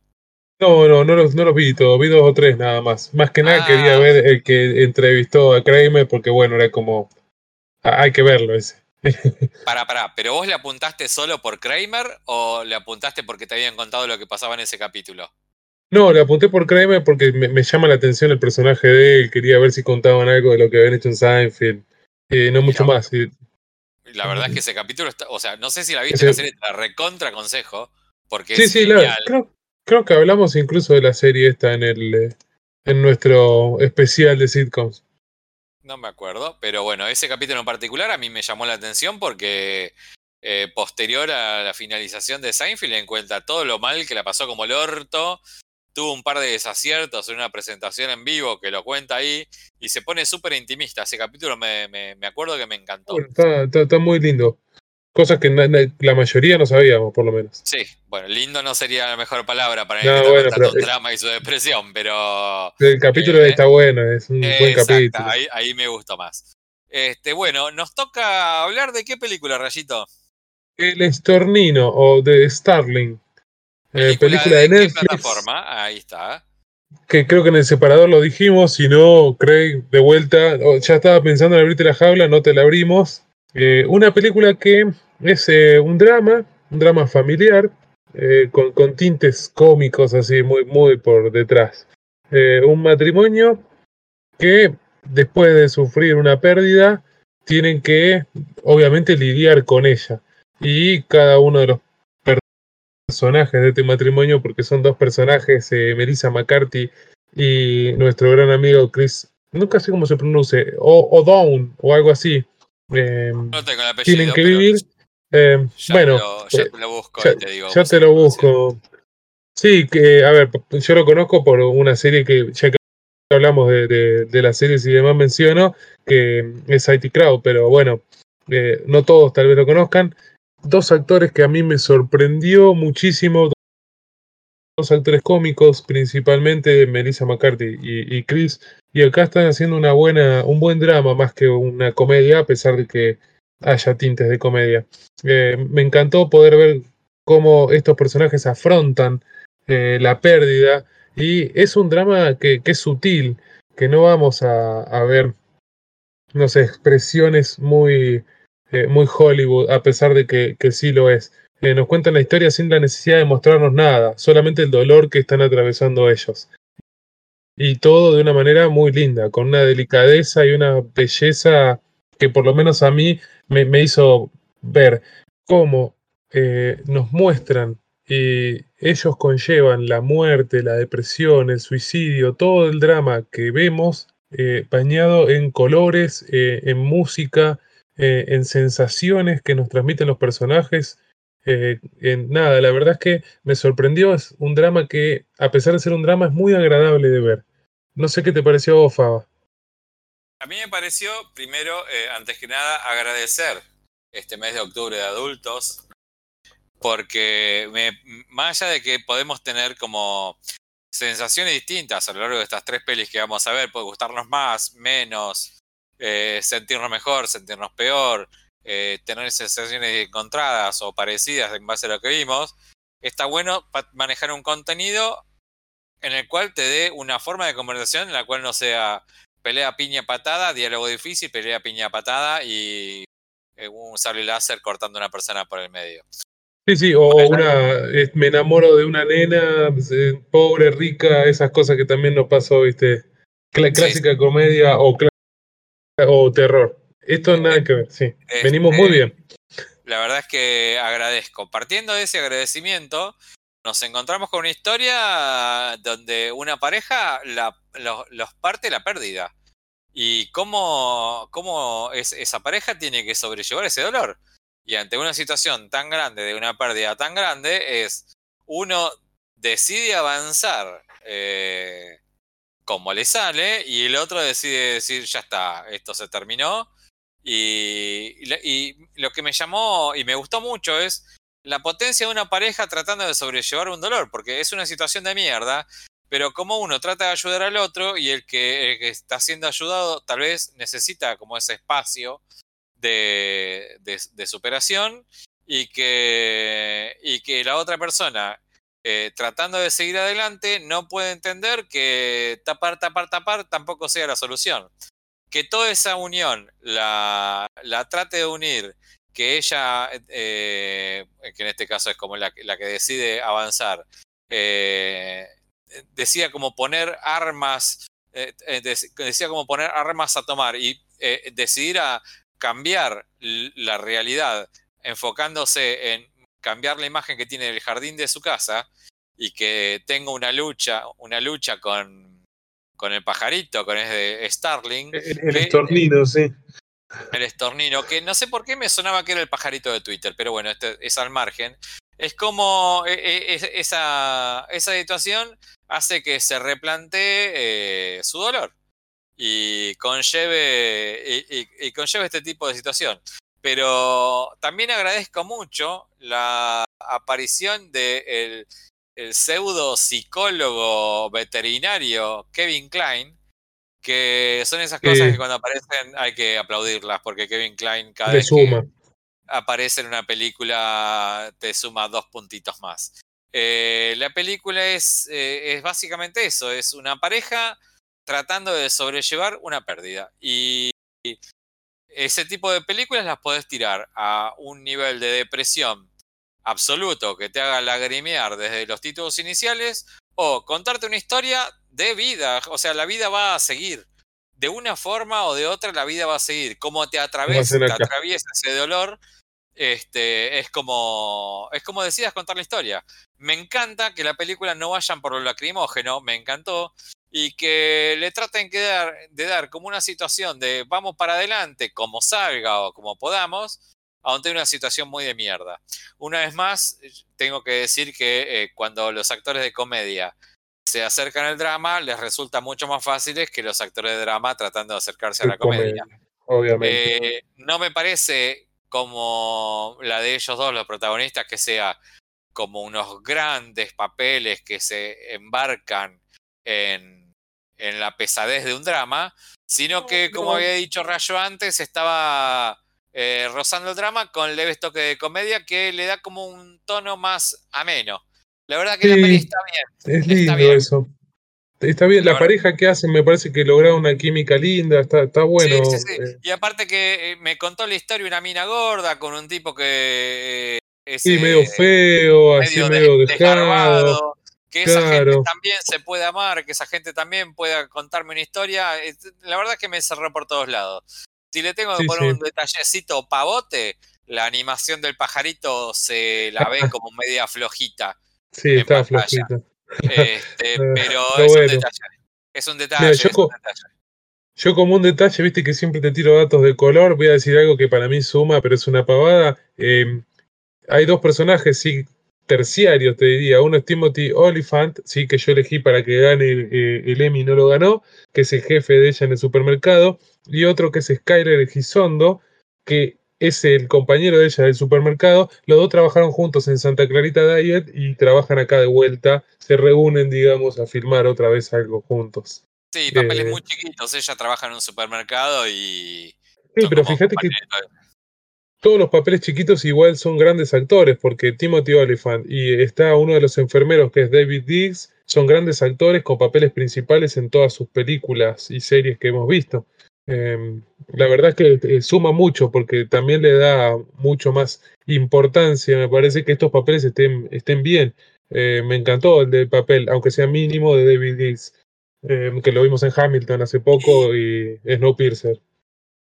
No, no, no los, no los vi todos, vi dos o tres nada más. Más que nada quería ah. ver el que entrevistó a Kramer porque bueno, era como... Hay que verlo ese. Para, para, ¿pero vos le apuntaste solo por Kramer o le apuntaste porque te habían contado lo que pasaba en ese capítulo? No, le apunté por Kramer porque me, llama la atención el personaje de él, quería ver si contaban algo de lo que habían hecho en Seinfeld, eh, no mucho más. La verdad es que ese capítulo, está, o sea, no sé si la viste la serie, te la recontra consejo, porque sí, sí, creo, creo, que hablamos incluso de la serie esta en el eh, en nuestro especial de sitcoms. No me acuerdo, pero bueno, ese capítulo en particular a mí me llamó la atención porque eh, posterior a la finalización de Seinfeld encuentra todo lo mal que la pasó como el orto, tuvo un par de desaciertos en una presentación en vivo que lo cuenta ahí y se pone súper intimista. Ese capítulo me, me, acuerdo que me encantó. está, está, muy lindo. Cosas que la mayoría no sabíamos, por lo menos. Sí, bueno, lindo no sería la mejor palabra para no, bueno, pero, drama y su depresión, pero. El capítulo eh, está bueno, es un buen capítulo. Ahí, ahí me gustó más. Este, bueno, nos toca hablar de qué película, Rayito. El Estornino o The Starling. Eh, película, de, Netflix. ¿qué plataforma? Ahí está. Que creo que en el separador lo dijimos, si no, Craig, de vuelta, ya estaba pensando en abrirte la jaula, no te la abrimos. Eh, una película que es eh, un drama, un drama familiar, eh, con, con, tintes cómicos así, muy, muy por detrás. un matrimonio que después de sufrir una pérdida, tienen que, obviamente, lidiar con ella. Y cada uno de los personajes de este matrimonio, porque son dos personajes, Melissa McCarthy y nuestro gran amigo Chris, nunca sé cómo se pronuncia, o, o Dawn, o algo así, eh, no tengo el apellido, tienen que vivir. Eh, bueno, ya te lo busco ya, te digo. Ya te lo busco. Sí, que, a ver, yo lo conozco por una serie que, ya que hablamos de, de, de las series y demás menciono, que es IT Crowd, pero bueno, eh, no todos tal vez lo conozcan. Dos actores que a mí me sorprendió muchísimo, dos actores cómicos, principalmente Melissa McCarthy y, y Chris y acá están haciendo una buena, un buen drama más que una comedia, a pesar de que haya tintes de comedia. Eh, me encantó poder ver cómo estos personajes afrontan eh, la pérdida y es un drama que, es sutil, que no vamos a, ver, no expresiones muy, eh, muy Hollywood, a pesar de que, que sí lo es. nos cuentan la historia sin la necesidad de mostrarnos nada, solamente el dolor que están atravesando ellos y todo de una manera muy linda, con una delicadeza y una belleza que por lo menos a mí me, hizo ver cómo eh, nos muestran y ellos conllevan la muerte, la depresión, el suicidio, todo el drama que vemos eh, bañado en colores, eh, en música, en sensaciones que nos transmiten los personajes. en nada, la verdad es que me sorprendió, es un drama que, a pesar de ser un drama, es muy agradable de ver. No sé qué te pareció Faba. A mí me pareció, primero, eh, antes que nada, agradecer este mes de octubre de adultos, porque más allá de que podemos tener como sensaciones distintas a lo largo de estas tres pelis que vamos a ver, puede gustarnos más, menos, eh, sentirnos mejor, sentirnos peor, eh, tener sensaciones encontradas o parecidas en base a lo que vimos, está bueno manejar un contenido en el cual te dé una forma de conversación en la cual no sea pelea piña patada, diálogo difícil, pelea piña patada y eh, un sable láser cortando a una persona por el medio. Sí, sí, o una, me enamoro de una nena, eh, pobre, rica, esas cosas que también nos pasó, viste, clásica comedia o, o terror. Esto nada eh, que ver, sí. Venimos muy bien. La verdad es que agradezco. Partiendo de ese agradecimiento, nos encontramos con una historia donde una pareja los, parte la pérdida. Y cómo, cómo es, esa pareja tiene que sobrellevar ese dolor. Y ante una situación tan grande, de una pérdida tan grande, es uno decide avanzar eh, como le sale y el otro decide decir, ya está, esto se terminó. Y, y, lo que me llamó y me gustó mucho es la potencia de una pareja tratando de sobrellevar un dolor, porque es una situación de mierda, pero como uno trata de ayudar al otro y el que, está siendo ayudado tal vez necesita como ese espacio de, superación y que, y que la otra persona eh, tratando de seguir adelante no puede entender que tapar, tapar, tapar tampoco sea la solución. Que toda esa unión la, la trate de unir que ella, eh, que en este caso es como la, que decide avanzar, eh, decía como poner armas, eh, decía como poner armas a tomar y decidir a cambiar la realidad enfocándose en cambiar la imagen que tiene el jardín de su casa y que tenga una lucha, una lucha con, con el pajarito, con ese Starling. El, estornino, sí. El estornino, que no sé por qué me sonaba que era el pajarito de Twitter, pero bueno, este es al margen. Es como e, e, esa, esa situación hace que se replantee eh, su dolor y conlleve, y, conlleve este tipo de situación. Pero también agradezco mucho la aparición del el pseudo psicólogo veterinario Kevin Klein, que son esas cosas que cuando aparecen hay que aplaudirlas, porque Kevin Klein cada vez que aparece en una película te suma dos puntitos más. Eh, la película es, eh, es básicamente eso, es una pareja tratando de sobrellevar una pérdida. Y ese tipo de películas las podés tirar a un nivel de depresión absoluto que te haga lagrimear desde los títulos iniciales o contarte una historia de vida, o sea, la vida va a seguir. De una forma o de otra la vida va a seguir. Como te atraviesa, te atraviesa ese dolor, este, es como, es como decías contar la historia. Me encanta que la película no vayan por lo lacrimógeno, me encantó, y que le traten de dar, de dar como una situación de vamos para adelante, como salga o como podamos, ante una situación muy de mierda. Una vez más, tengo que decir que eh, cuando los actores de comedia se acercan al drama, les resulta mucho más fácil que los actores de drama tratando de acercarse a la comedia. Obviamente. Eh, no me parece como la de ellos dos, los protagonistas, que sea como unos grandes papeles que se embarcan en, en la pesadez de un drama, sino que, como había dicho Rayo antes, estaba eh, rozando el drama con leves toques de comedia que le da como un tono más ameno. La verdad que la peli está bien. Es lindo eso. Está bien, la, pareja que hacen me parece que logra una química linda, está, está bueno. Eh. Y aparte que eh, me contó la historia una mina gorda con un tipo que es sí, medio feo, así medio dejado. Que esa gente también se puede amar, que esa gente también pueda contarme una historia. La verdad que me cerró por todos lados. Si le tengo que poner un detallecito pavote, la animación del pajarito se la ve como media flojita. Sí, está flojita. Este, pero es, un detalle, es un detalle. yo, como un detalle, viste que siempre te tiro datos de color, voy a decir algo que para mí suma, pero es una pavada. Em, hay dos personajes, sí, terciarios, te diría. Uno es Timothy Oliphant, sí, que yo elegí para que gane el, eh, el Emmy, no lo ganó, que es el jefe de ella en el supermercado y otro que es Skyler Gisondo, que es el compañero de ella del supermercado. Los dos trabajaron juntos en Santa Clarita Diet y trabajan acá de vuelta. Se reúnen, digamos, a filmar otra vez algo juntos. Sí, papeles eh, muy chiquitos. Ella trabaja en un supermercado y. Sí, pero fíjate que todos los papeles chiquitos igual son grandes actores, porque Timothy Oliphant y está uno de los enfermeros que es David Diggs, son grandes actores con papeles principales en todas sus películas y series que hemos visto. Em, la verdad es que eh, suma mucho porque también le da mucho más importancia. Me parece que estos papeles estén, estén bien. Eh, me encantó el del papel, aunque sea mínimo, de David Gills, em, que lo vimos en Hamilton hace poco y Snowpiercer.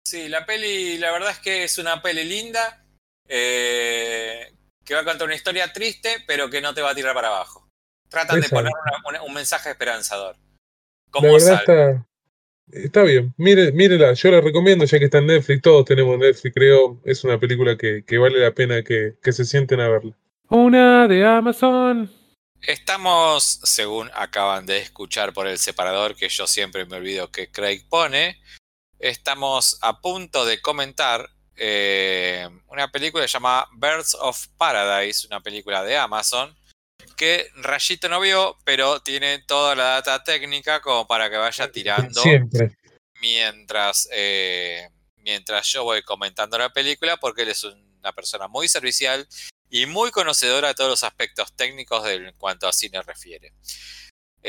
Sí, la peli, la verdad es que es una peli linda, eh, que va a contar una historia triste, pero que no te va a tirar para abajo. Tratan de poner un mensaje esperanzador. Como la Está bien, mire, mírela, yo la recomiendo ya que está en Netflix, todos tenemos Netflix, creo, es una película que, vale la pena que, se sienten a verla. Una de Amazon. Estamos, según acaban de escuchar por el separador que yo siempre me olvido que Craig pone, estamos a punto de comentar eh, una película llamada Birds of Paradise, una película de Amazon, que Rayito no vio, pero tiene toda la data técnica como para que vaya tirando Siempre. mientras, eh, mientras yo voy comentando la película, porque él es una persona muy servicial y muy conocedora de todos los aspectos técnicos de, en cuanto a cine refiere.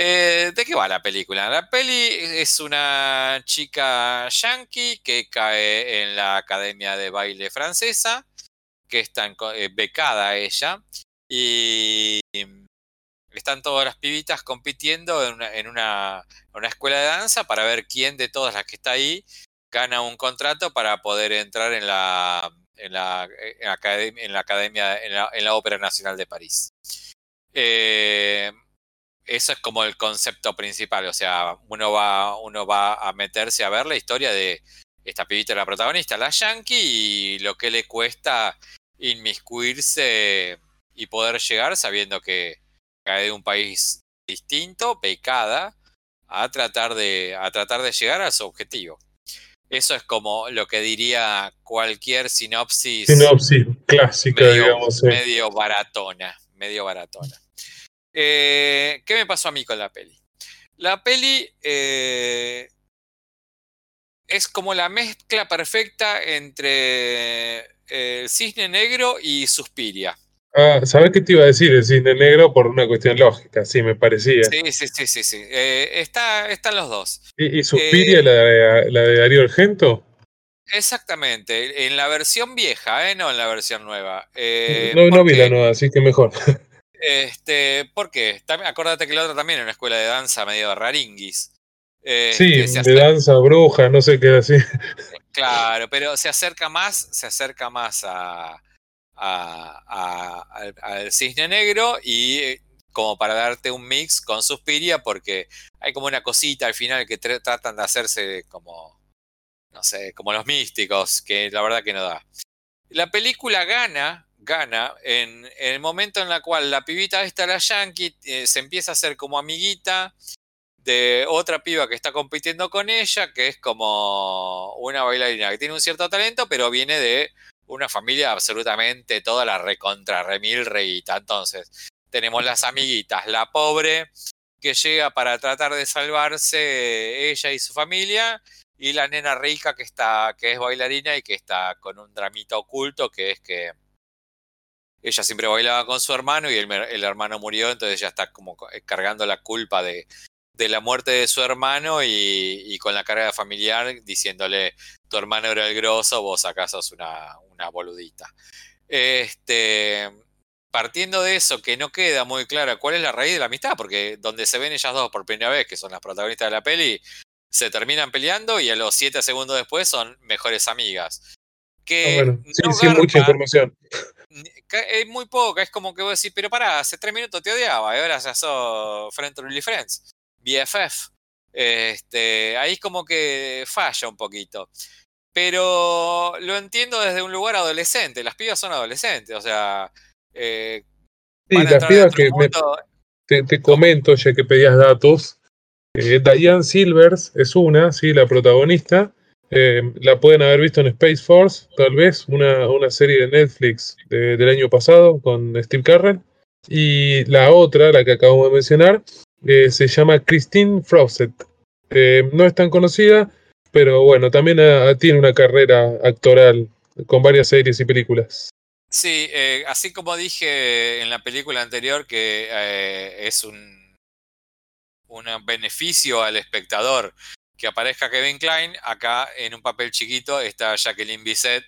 Eh, ¿De qué va la película? La peli es una chica yankee que cae en la academia de baile francesa, que está eh, becada ella, y están todas las pibitas compitiendo en, una, en una, una, escuela de danza para ver quién de todas las que está ahí gana un contrato para poder entrar en la, en la, academia, en la, academia en, la, en la Ópera Nacional de París. Eh, eso es como el concepto principal, o sea, uno va, uno va a meterse a ver la historia de esta pibita, la protagonista, la Yankee, y lo que le cuesta inmiscuirse y poder llegar sabiendo que cae de un país distinto, pecada, a tratar de, a tratar de llegar a su objetivo. Eso es como lo que diría cualquier sinopsis. Sinopsis clásica, medio, digamos. Medio baratona, medio baratona. Eh, ¿Qué me pasó a mí con la peli? La peli eh, es como la mezcla perfecta entre eh, el cisne negro y Suspiria. Ah, ¿sabes qué te iba a decir el cisne negro por una cuestión lógica? Sí, me parecía. Sí, sí, sí, sí. sí. Eh, está, están los dos. ¿Y, y Suspiria, la, de, la, de, Darío Argento? Exactamente, en la versión vieja, ¿eh? no en la versión nueva. Eh, no, no vi la nueva, así que mejor. Este, ¿Por qué? También, acuérdate que la otra también era una escuela de danza medio raringuis. Este, sí, de danza, bruja, no sé qué así. Claro, pero se acerca más, se acerca más a, a, a, al, al, cisne negro y eh, como para darte un mix con Suspiria, porque hay como una cosita al final que tr tratan de hacerse como, no sé, como los místicos, que la verdad que no da. La película gana gana en, el momento en el cual la pibita esta, la yankee, eh, se empieza a hacer como amiguita de otra piba que está compitiendo con ella, que es como una bailarina que tiene un cierto talento, pero viene de una familia absolutamente toda la recontra remil reita. Entonces, tenemos las amiguitas, la pobre que llega para tratar de salvarse ella y su familia, y la nena rica que está, que es bailarina y que está con un dramita oculto, que es que ella siempre bailaba con su hermano y el, el, hermano murió, entonces ella está como cargando la culpa de, de la muerte de su hermano y, y, con la carga familiar diciéndole, tu hermano era el grosso, vos acaso sos una, una boludita. Este, partiendo de eso, que no queda muy clara cuál es la raíz de la amistad, porque donde se ven ellas dos por primera vez, que son las protagonistas de la peli, se terminan peleando y a los siete segundos después son mejores amigas. Que ah, bueno, sí, no garpa, mucha información. Es muy poca, es como que vos decís, pero pará, hace tres minutos te odiaba y ahora ya sos Friendly Friends, BFF. Este, ahí es como que falla un poquito. Pero lo entiendo desde un lugar adolescente, las pibas son adolescentes, o sea... Eh, sí, las pibas que me, te, te, comento, ya que pedías datos, eh, Diane Silvers es una, sí, la protagonista, eh, la pueden haber visto en Space Force, tal vez, una, una serie de Netflix de, del año pasado con Steve Carell. Y la otra, la que acabamos de mencionar, eh, se llama Christine Fawcett. Eh, no es tan conocida, pero bueno, también a, a, tiene una carrera actoral con varias series y películas. Sí, así como dije en la película anterior que es un, un beneficio al espectador que aparezca Kevin Klein, acá en un papel chiquito está Jacqueline Bisset,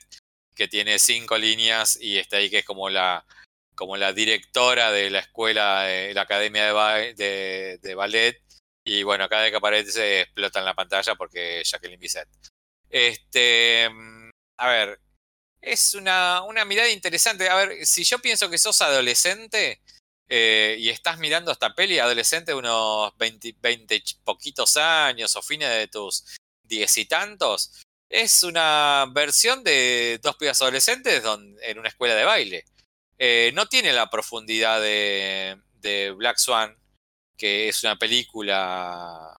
que tiene cinco líneas y está ahí que es como la, como la directora de la escuela, de la academia de, ba de, ballet. Y bueno, cada vez que aparece explota en la pantalla porque Jacqueline Bisset. Este, a ver, es una, una mirada interesante. A ver, si yo pienso que sos adolescente, eh, y estás mirando esta peli adolescente de unos 20, 20, poquitos años o fines de tus diez y tantos, es una versión de dos pibas adolescentes en una escuela de baile. Eh, no tiene la profundidad de, Black Swan, que es una película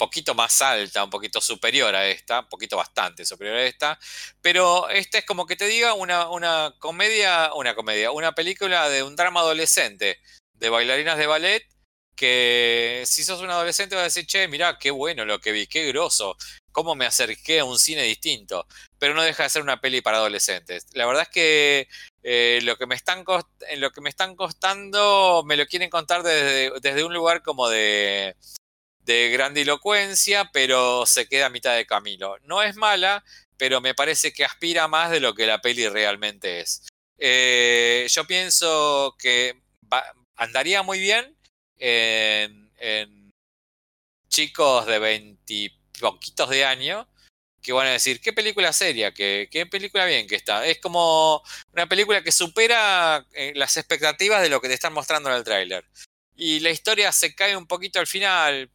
poquito más alta, un poquito superior a esta, un poquito bastante superior a esta, pero esta es como que te diga una, una comedia, una comedia, una película de un drama adolescente, de bailarinas de ballet, que si sos un adolescente vas a decir, che, mirá, qué bueno lo que vi, qué groso, cómo me acerqué a un cine distinto, pero no deja de ser una peli para adolescentes. La verdad es que eh, lo, que me están en lo que me están costando me lo quieren contar desde, desde un lugar como de, de grandilocuencia, pero se queda a mitad de camino. No es mala, pero me parece que aspira más de lo que la peli realmente es. Eh, yo pienso que andaría muy bien en, chicos de 20 poquitos de año que van a decir, qué película seria, qué, qué película bien que está. Es como una película que supera eh, las expectativas de lo que te están mostrando en el tráiler. Y la historia se cae un poquito al final.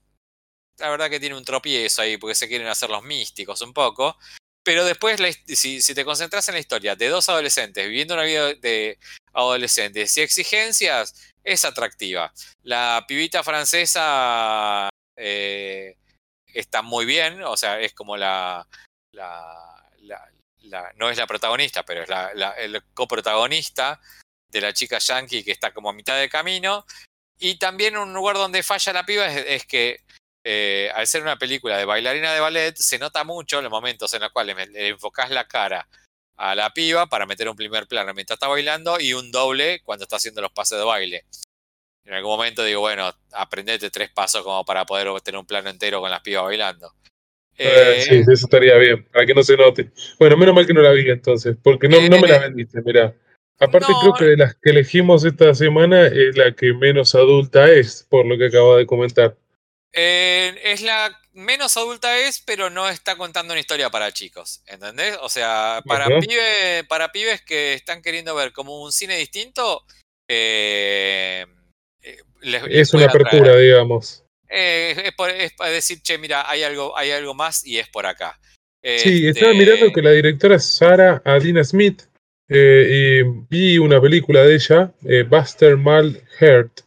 La verdad que tiene un tropiezo ahí porque se quieren hacer los místicos un poco. Pero después, si, te concentras en la historia de dos adolescentes viviendo una vida de adolescentes y exigencias, es atractiva. La pibita francesa eh, está muy bien, o sea, es como la, no es la protagonista, pero es la, el coprotagonista de la chica yankee que está como a mitad de camino. Y también un lugar donde falla la piba es, que eh, al ser una película de bailarina de ballet, se nota mucho los momentos en los cuales le enfocás la cara a la piba para meter un primer plano mientras está bailando y un doble cuando está haciendo los pases de baile en algún momento digo, bueno, aprendete tres pasos como para poder tener un plano entero con las pibas bailando. Eh, sí, eso estaría bien, para que no se note. Bueno, menos mal que no la vi entonces, porque no, no me la eh, vendiste, mirá. Aparte creo que de las que elegimos esta semana es la que menos adulta es, por lo que acabo de comentar. Eh, es la menos adulta es, pero no está contando una historia para chicos, ¿entendés? O sea, para, para pibes que están queriendo ver como un cine distinto, eh, es una apertura, digamos. Eh, es, para decir, che, mira, hay algo, hay algo más y es por acá. Sí, estaba este mirando que la directora es Sarah Adina Smith eh, y vi una película de ella, eh, Buster Mal Heart,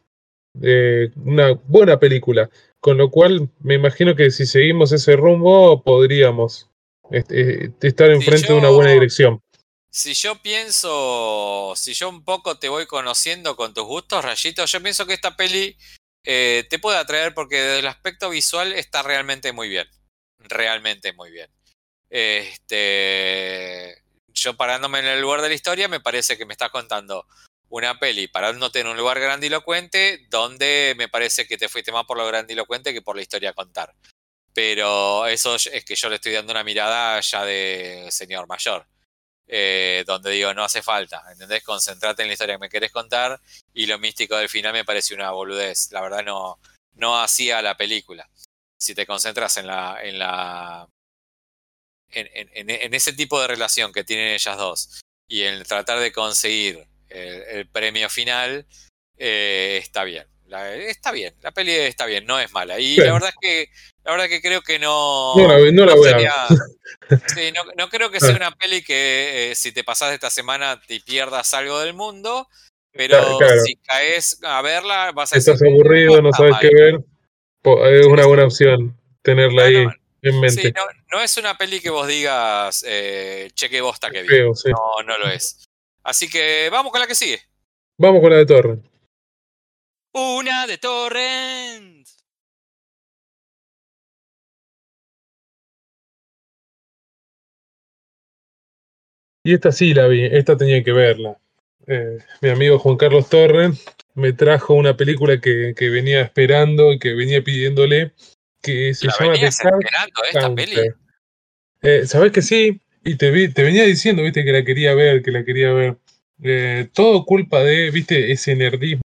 una buena película, con lo cual me imagino que si seguimos ese rumbo podríamos este, estar enfrente de una buena dirección. Si yo pienso, si yo un poco te voy conociendo con tus gustos, Rayito, yo pienso que esta peli eh, te puede atraer porque desde el aspecto visual está realmente muy bien. Realmente muy bien. Este, yo parándome en el lugar de la historia, me parece que me estás contando una peli parándote en un lugar grandilocuente donde me parece que te fuiste más por lo grandilocuente que por la historia a contar. Pero eso es que yo le estoy dando una mirada ya de señor mayor. Eh, donde digo, no hace falta, ¿entendés? Concentrate en la historia que me querés contar y lo místico del final me pareció una boludez. La verdad no, no hacía la película. Si te concentras en la, en la, en, ese tipo de relación que tienen ellas dos y en tratar de conseguir el, premio final, eh, está bien. está bien, la peli está bien, no es mala. Y la verdad es que la verdad que creo que no. No, la, voy a Sí, no, creo que sea una peli que eh, si te pasas esta semana te pierdas algo del mundo, pero si caes a verla vas a Estás aburrido, no sabes qué ver, es una buena opción tenerla ahí en mente. Sí, no, es una peli que vos digas, eh, cheque bosta que vi. No, no lo es. Así que vamos con la que sigue. Vamos con la de Torrent. Una de Torrent. Y esta sí la vi, esta tenía que verla. Eh, mi amigo Juan Carlos Torren me trajo una película que, venía esperando y que venía pidiéndole, que se llama The esta peli? Eh, Sabes que sí, y te, te venía diciendo, viste, que la quería ver, que la quería ver. Eh, todo culpa de, viste, ese nerdismo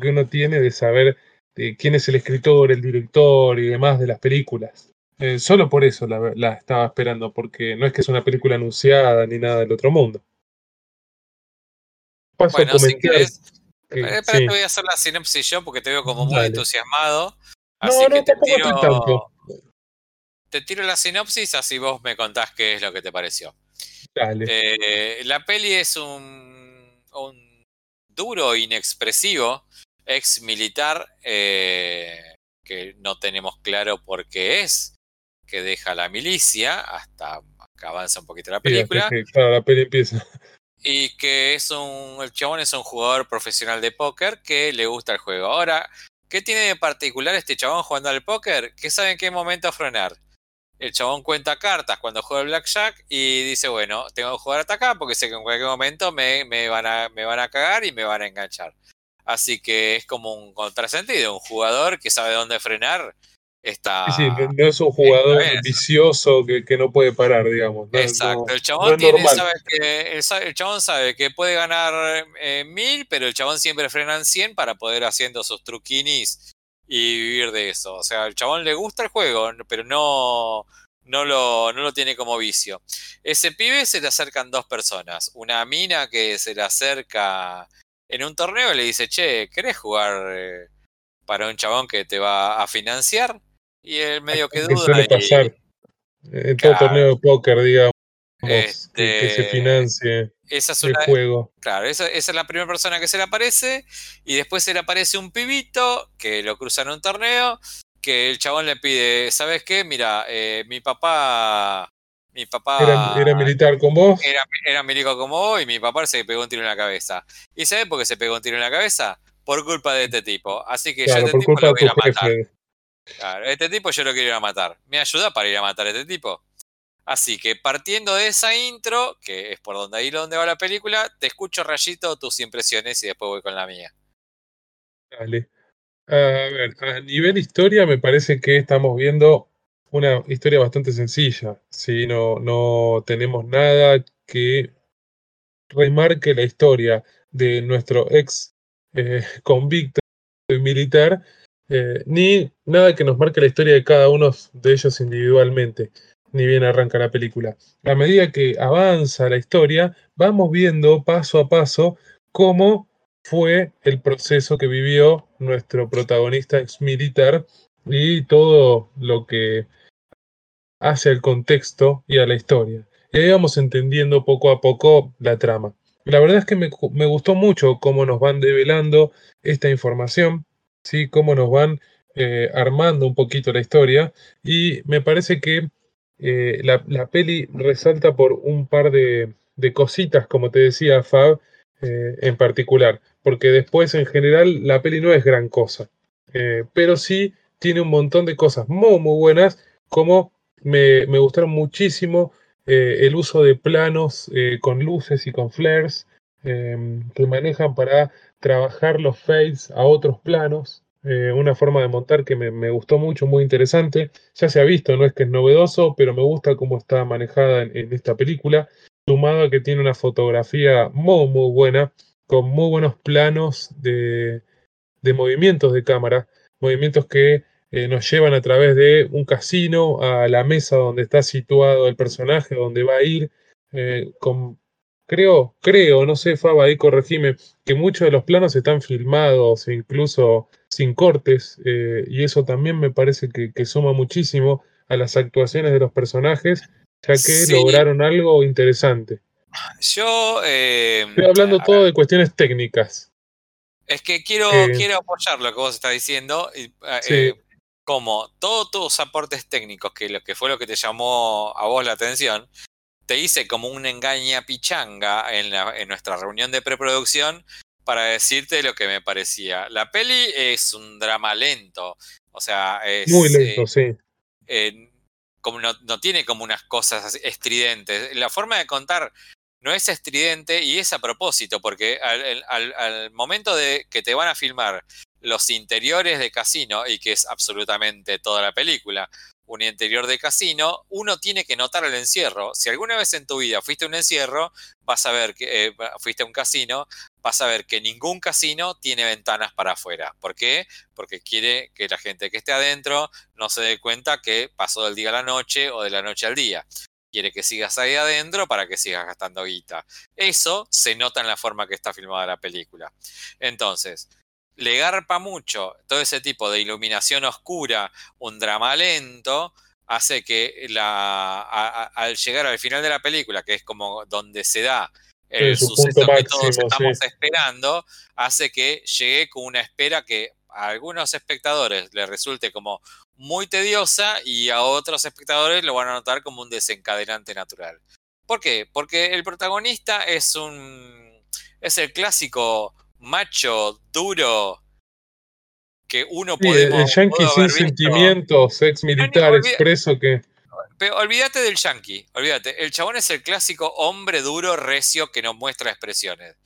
que uno tiene de saber quién es el escritor, el director y demás de las películas. Eh, solo por eso la, estaba esperando, porque no es que es una película anunciada ni nada del otro mundo. Paso bueno, si querés, eh, te voy a hacer la sinopsis yo porque te veo como muy entusiasmado. Así no, que te tiro, te tiro la sinopsis, así vos me contás qué es lo que te pareció. Dale. Eh, la peli es un, un duro, inexpresivo ex militar eh, que no tenemos claro por qué es, que deja la milicia hasta que avanza un poquito la película. claro, la peli empieza. Y que es un. El chabón es un jugador profesional de póker que le gusta el juego. Ahora, ¿qué tiene de particular este chabón jugando al póker? Que sabe en qué momento frenar. El chabón cuenta cartas cuando juega el blackjack y dice, bueno, tengo que jugar hasta acá porque sé que en cualquier momento me, me, van, a, me van a cagar y me van a enganchar. Así que es como un contrasentido, un jugador que sabe dónde frenar está... Sí, no es un jugador vicioso que, que, no puede parar, digamos. Exacto, el chabón, tiene, sabe que, el, chabón sabe que puede ganar eh, mil, pero el chabón siempre frena en 100 para poder haciendo sus truquinis y vivir de eso. O sea, el chabón le gusta el juego, pero no, no, lo, no lo tiene como vicio. Ese pibe se le acercan dos personas. Una mina que se le acerca en un torneo y le dice, che, ¿querés jugar eh, para un chabón que te va a financiar? Y el medio que duda. Suele pasar en todo torneo de póker, digamos, que, se este, financie esa es el juego. Claro, esa, es la primera persona que se le aparece. Y después se le aparece un pibito que lo cruza en un torneo. Que el chabón le pide, ¿sabes qué? Mira, eh, mi papá mi papá. Era, militar con vos. Era, era militar como vos y mi papá se pegó un tiro en la cabeza. ¿Y sabes por qué se pegó un tiro en la cabeza? Por culpa de este tipo. Así que yo este tipo lo voy a matar. Claro, este tipo yo lo quiero ir a matar. ¿Me ayuda para ir a matar a este tipo? Así que partiendo de esa intro, que es por donde ahí donde va la película, te escucho rayito tus impresiones y después voy con la mía. Dale. A ver, a nivel historia me parece que estamos viendo una historia bastante sencilla. ¿sí? No, no tenemos nada que remarque la historia de nuestro ex eh, convicto militar, eh, ni nada que nos marque la historia de cada uno de ellos individualmente, ni bien arranca la película. A medida que avanza la historia, vamos viendo paso a paso cómo fue el proceso que vivió nuestro protagonista ex militar y todo lo que hacia el contexto y a la historia. Y ahí vamos entendiendo poco a poco la trama. La verdad es que me, gustó mucho cómo nos van develando esta información, ¿sí? cómo nos van eh, armando un poquito la historia. Y me parece que eh, la, peli resalta por un par de, cositas, como te decía Fab, eh, en particular. Porque después, en general, la peli no es gran cosa. pero sí tiene un montón de cosas muy, muy buenas, como me, gustaron muchísimo eh, el uso de planos eh, con luces y con flares que manejan para trabajar los fades a otros planos. Eh, una forma de montar que me, gustó mucho, muy interesante. Ya se ha visto, no es que es novedoso, pero me gusta cómo está manejada en, esta película. Sumado a que tiene una fotografía muy, muy buena, con muy buenos planos de, de movimientos de cámara, movimientos que eh, nos llevan a través de un casino a la mesa donde está situado el personaje, donde va a ir. Eh, creo, creo, no sé, Faba, ahí corregime, que muchos de los planos están filmados, incluso sin cortes, eh, y eso también me parece que, suma muchísimo a las actuaciones de los personajes, ya que lograron algo interesante. Yo. Estoy hablando todo de cuestiones técnicas. Es que quiero, quiero apoyar lo que vos estás diciendo. Sí como todos tus aportes técnicos, que lo que fue lo que te llamó a vos la atención, te hice como un engaña pichanga en, en nuestra reunión de preproducción para decirte lo que me parecía. La peli es un drama lento, o sea, es... Muy lento, sí. como no, no, tiene como unas cosas estridentes. La forma de contar no es estridente y es a propósito, porque al, al, al momento de que te van a filmar los interiores de casino, y que es absolutamente toda la película, un interior de casino, uno tiene que notar el encierro. Si alguna vez en tu vida fuiste a un encierro, vas a ver que eh, fuiste un casino, vas a ver que ningún casino tiene ventanas para afuera. ¿Por qué? Porque quiere que la gente que esté adentro no se dé cuenta que pasó del día a la noche o de la noche al día. Quiere que sigas ahí adentro para que sigas gastando guita. Eso se nota en la forma que está filmada la película. Entonces, le garpa mucho todo ese tipo de iluminación oscura, un drama lento, hace que la, al llegar al final de la película, que es como donde se da el su suceso que todos estamos sí. esperando hace que llegue con una espera que a algunos espectadores les resulte como muy tediosa y a otros espectadores lo van a notar como un desencadenante natural. ¿Por qué? Porque el protagonista es un es el clásico macho duro que uno Sí, podemos el yankee sin visto. sentimientos, ex militar, expreso que. Pero olvídate del yankee, olvídate. El chabón es el clásico hombre duro, recio, que no muestra expresiones.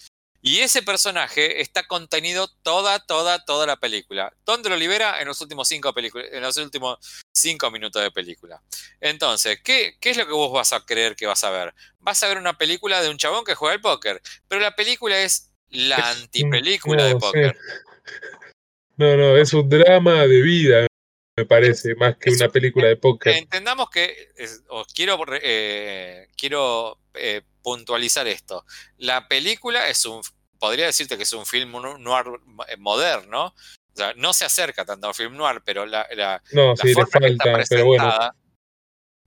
Y ese personaje está contenido toda, toda, toda la película. ¿Dónde lo libera? En los últimos cinco, en los últimos cinco minutos de película. Entonces, ¿qué, ¿qué es lo que vos vas a creer que vas a ver? Vas a ver una película de un chabón que juega al póker. Pero la película es la antipelícula de no, sí. póker. No, no, es un drama de vida, me parece, más que es una un- película de póker. Entendamos que, es- os quiero, eh, quiero eh, puntualizar esto. La película es un, podría decirte que es un film no- noir eh, moderno. O sea, no se acerca tanto a un film noir, pero la, la- No, la sí, le forma que está falta, pero bueno. presentada,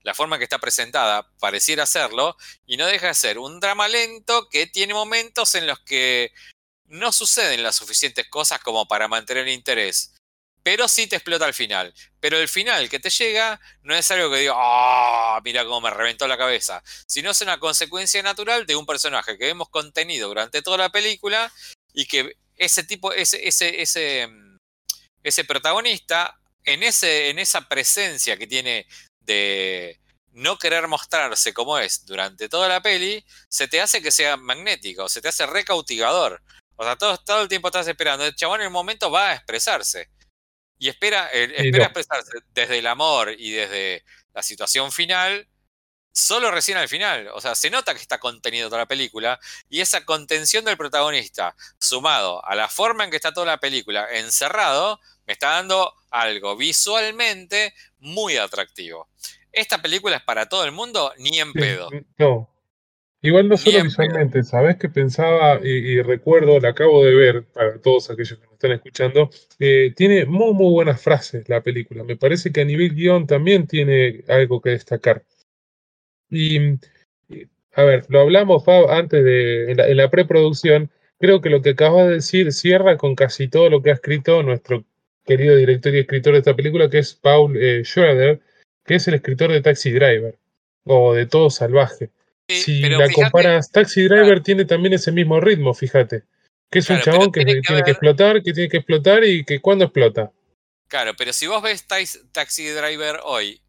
la forma que está presentada pareciera hacerlo y no deja de ser un drama lento que tiene momentos en los que no suceden las suficientes cosas como para mantener el interés. Pero sí te explota al final. Pero el final que te llega no es algo que diga, ah, mira cómo me reventó la cabeza. Sino es una consecuencia natural de un personaje que hemos contenido durante toda la película y que ese tipo, ese, ese, ese, mm, ese protagonista, en, ese, en esa presencia que tiene de no querer mostrarse como es durante toda la peli, se te hace que sea magnético, se te hace recautivador. O sea, todo, todo el tiempo estás esperando. El chabón en el momento va a expresarse. Y espera, eh, espera expresarse desde el amor y desde la situación final, solo recién al final. O sea, se nota que está contenido toda la película. Y esa contención del protagonista, sumado a la forma en que está toda la película encerrado, me está dando algo visualmente muy atractivo. ¿Esta película es para todo el mundo? Ni en pedo. no. Igual no solo en visualmente, ¿sabés qué pensaba y, y recuerdo, la acabo de ver para todos aquellos que nos están escuchando? eh, tiene muy, muy buenas frases la película. Me parece que a nivel guion también tiene algo que destacar. Y, a ver, lo hablamos, Fab, antes de, en la, en la preproducción. Creo que lo que acabas de decir cierra con casi todo lo que ha escrito nuestro querido director y escritor de esta película, que es Paul eh, Schroeder, que es el escritor de Taxi Driver o de Todo Salvaje. Sí, Si la fíjate- comparas, Taxi Driver tiene también ese mismo ritmo, fíjate. Que es un Claro, chabón que tiene que tiene que explotar, que tiene que explotar y que cuando explota. Claro, pero si vos ves Tax- Taxi Driver hoy,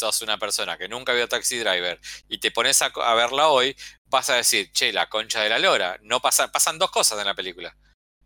sos una persona que nunca vio Taxi Driver y te pones a, verla hoy, vas a decir, che, la concha de la lora. No pasa, pasan dos cosas en la película.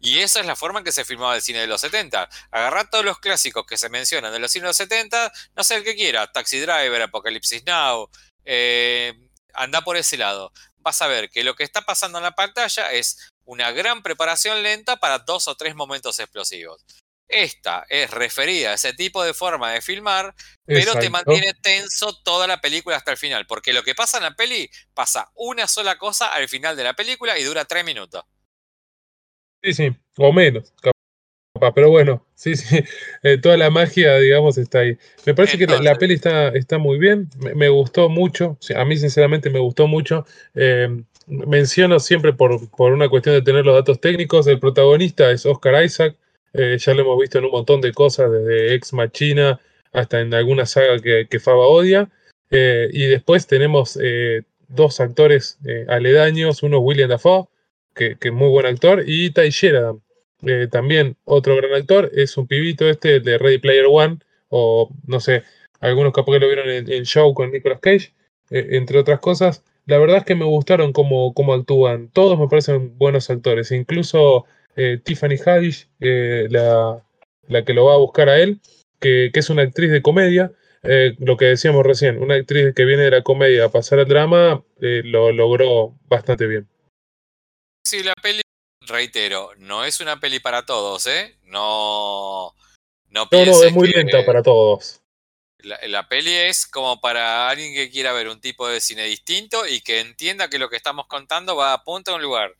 Y esa es la forma en que se filmaba el cine de los 70. Agarrar todos los clásicos que se mencionan de los cines de los 70, no sé el que quiera, Taxi Driver, Apocalipsis Now, eh, anda por ese lado. Vas a ver que lo que está pasando en la pantalla es una gran preparación lenta para dos o tres momentos explosivos. Esta es referida a ese tipo de forma de filmar, pero te mantiene tenso toda la película hasta el final, porque lo que pasa en la peli pasa una sola cosa al final de la película y dura tres minutos. Sí, sí, o menos, capaz, pero bueno, sí, sí, eh, toda la magia, digamos, está ahí. Me parece que la, peli está, está muy bien, me, me gustó mucho, a mí sinceramente me gustó mucho. Eh, menciono siempre por, por una cuestión de tener los datos técnicos, el protagonista es Oscar Isaac, eh, ya lo hemos visto en un montón de cosas, desde Ex Machina hasta en alguna saga que, que Faba odia. Eh, y después tenemos eh, dos actores aledaños, uno William Dafoe, que, que es muy buen actor, y Ty Sheridan, también otro gran actor, es un pibito este de Ready Player One, o no sé, algunos capaz que lo vieron en el show con Nicolas Cage, entre otras cosas. La verdad es que me gustaron cómo, cómo actúan, todos me parecen buenos actores, incluso eh, Tiffany Haddish, eh, la, la que lo va a buscar a él, que, que es una actriz de comedia, eh, lo que decíamos recién, una actriz que viene de la comedia a pasar al drama, lo logró bastante bien. Sí, la peli, reitero, no es una peli para todos, ¿eh? No, no no, es muy que lenta para todos. la, la peli es como para alguien que quiera ver un tipo de cine distinto y que entienda que lo que estamos contando va a punto a un lugar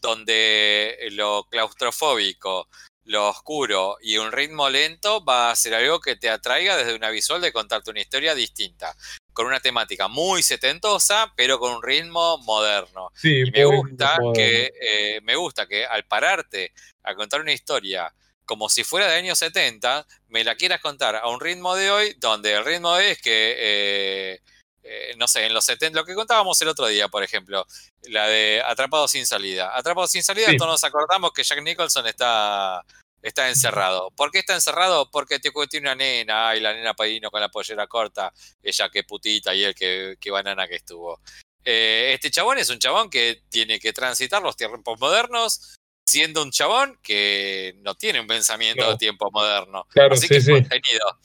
donde lo claustrofóbico, lo oscuro y un ritmo lento va a ser algo que te atraiga desde una visual de contarte una historia distinta, con una temática muy setentosa, pero con un ritmo moderno. Sí, Y me gusta moderno. que eh, me gusta que al pararte a contar una historia como si fuera de años 70, me la quieras contar a un ritmo de hoy, donde el ritmo es que, eh, eh, no sé, en los 70, lo que contábamos el otro día, por ejemplo, la de Atrapado sin salida. Atrapado sin salida, Sí. todos nos acordamos que Jack Nicholson está, está encerrado. ¿Por qué está encerrado? Porque te- tiene una nena, y la nena padino con la pollera corta, ella que putita y él que, que banana que estuvo. Eh, este chabón es un chabón que tiene que transitar los tiempos modernos, siendo un chabón que no tiene un pensamiento No. de tiempo moderno. Claro, Así sí, que sí. contenido.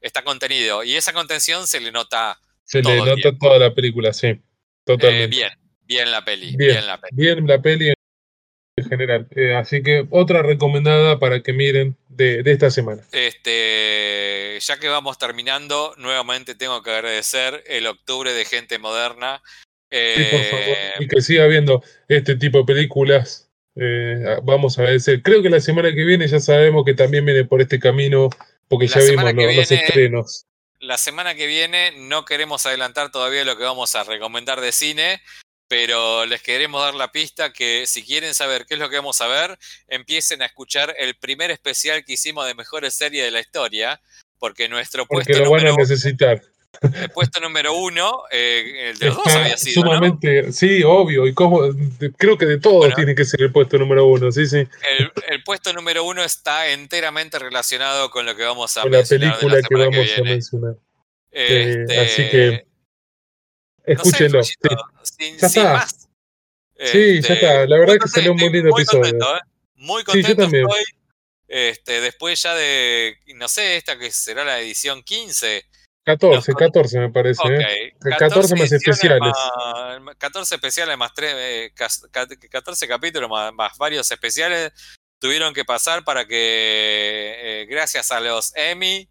Está contenido. Y esa contención se le nota Se le nota tiempo. toda la película, sí. eh, Totalmente. bien. Bien la peli. Bien. Bien, la peli. Bien la peli en general. Eh, así que otra recomendada para que miren de, de esta semana. Este, ya que vamos terminando, nuevamente tengo que agradecer el octubre de gente moderna. Sí, por favor. Eh, Y que siga viendo este tipo de películas. Eh, vamos a agradecer. Creo que la semana que viene ya sabemos que también viene por este camino, porque La ya vimos los estrenos. La semana que viene no queremos adelantar todavía lo que vamos a recomendar de cine, pero les queremos dar la pista que si quieren saber qué es lo que vamos a ver, empiecen a escuchar el primer especial que hicimos de mejores series de la historia, porque nuestro Porque puesto lo van a necesitar. El puesto número uno, eh, el de los dos había sido, ¿no? sumamente, sí, obvio, y como creo que de todos Bueno. tiene que ser el puesto número uno, sí, sí, El, el puesto número uno está enteramente relacionado con lo que vamos a con la de película la que vamos a mencionar. Eh, Este, así que no sé, escúchenlo. sin, Ya sin está. más. Sí, ya está. La verdad que contento, salió un muy lindo muy episodio. Contento, ¿eh? Muy Sí, yo contento también. estoy. Este, después ya de, no sé, esta que será la edición 15. 14, Nos- 14 me parece. Ok, ¿eh? 14 más ediciones especiales. más- 14 especiales más tres, eh, cas- ca- 14 capítulos más, más varios especiales tuvieron que pasar para que, eh, gracias a los Emmy,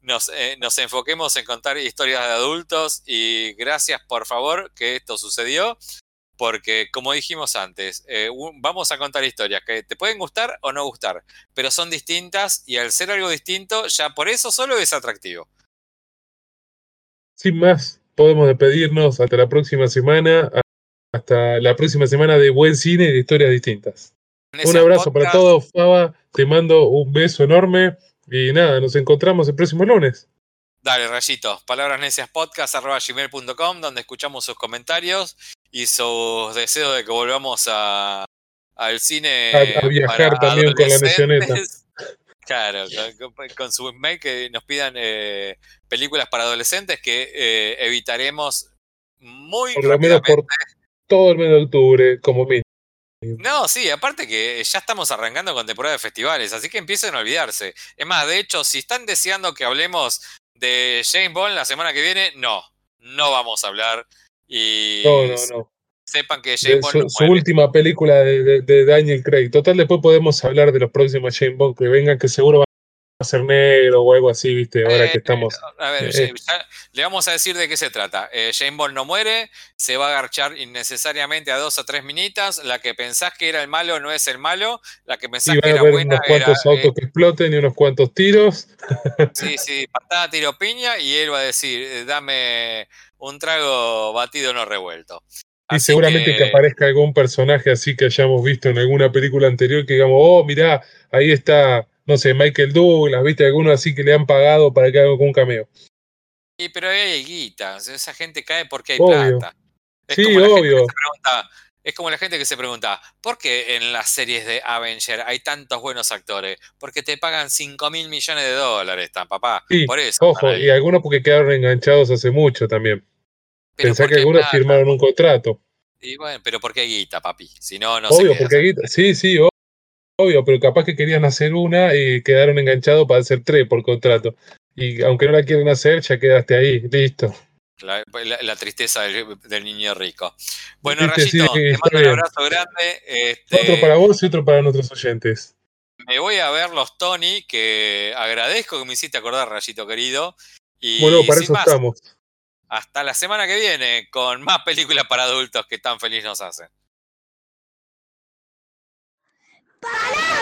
nos, eh, nos enfoquemos en contar historias de adultos y gracias por favor que esto sucedió. Porque, como dijimos antes, eh, vamos a contar historias que te pueden gustar o no gustar, pero son distintas y al ser algo distinto, ya por eso solo es atractivo. Sin más, podemos despedirnos hasta la próxima semana. Hasta la próxima semana de buen cine y de historias distintas. Un abrazo para todos, Faba. Te mando un beso enorme. Y nada, nos encontramos el próximo lunes. Dale, Rayito. Palabras necias podcast arroba gmail.com, donde escuchamos sus comentarios y sus deseos de que volvamos a, al cine. A- a viajar para también con la adolescentes. Claro, con, su mail que nos pidan eh, películas para adolescentes que eh, evitaremos muy Por lo menos rápidamente. por todo el mes de octubre, como mínimo. No, sí, aparte que ya estamos arrancando con temporada de festivales, así que empiecen a olvidarse. Es más, de hecho, si están deseando que hablemos de James Bond la semana que viene, no, no vamos a hablar. Y No, no, no. Sepan que James Bond su, última película de, de- de Daniel Craig. Total, después podemos hablar de los próximos James Bond que vengan, que seguro va a ser negro o algo así, ¿viste? Ahora Eh, que estamos. A ver, eh, ya- le vamos a decir de qué se trata. Eh, James Bond no muere, se va a agarchar innecesariamente a dos o tres minitas. La que pensás que era el malo no es el malo. La que pensás Y que van a era haber buena unos era. cuantos eh, autos que exploten y unos cuantos tiros. Sí, sí, patada, tiro, piña, y él va a decir, eh, dame un trago batido no revuelto. Y seguramente que... aparezca algún personaje así que hayamos visto en alguna película anterior que digamos, oh, mirá, ahí está, no sé, Michael Douglas, viste, alguno así que le han pagado para que haga un cameo. Y pero hay guita, esa gente cae porque hay Obvio. plata. Es Sí, como la gente que obvio. se pregunta, es como la gente que se pregunta, ¿por qué en las series de Avenger hay tantos buenos actores? Porque te pagan 5 mil millones de dólares, tan papá. Sí, Por eso. Ojo, y algunos porque quedaron enganchados hace mucho también. Pero Pensá que algunos plata. firmaron un contrato. Y bueno, pero porque hay guita, papi. Si no, no obvio, porque aquí, sí, sí, obvio, pero capaz que querían hacer una y quedaron enganchados para hacer tres por contrato. Y aunque no la quieren hacer, ya quedaste ahí, listo. La, la- la tristeza del, del niño rico. Bueno, sí, Rayito, te mando un abrazo grande. Este, Otro para vos y otro para nuestros oyentes. Me voy a ver los Tony, que agradezco que me hiciste acordar, Rayito querido. Y Bueno, para eso más, estamos. Hasta la semana que viene con más películas para adultos que tan feliz nos hacen. ¡Palabras.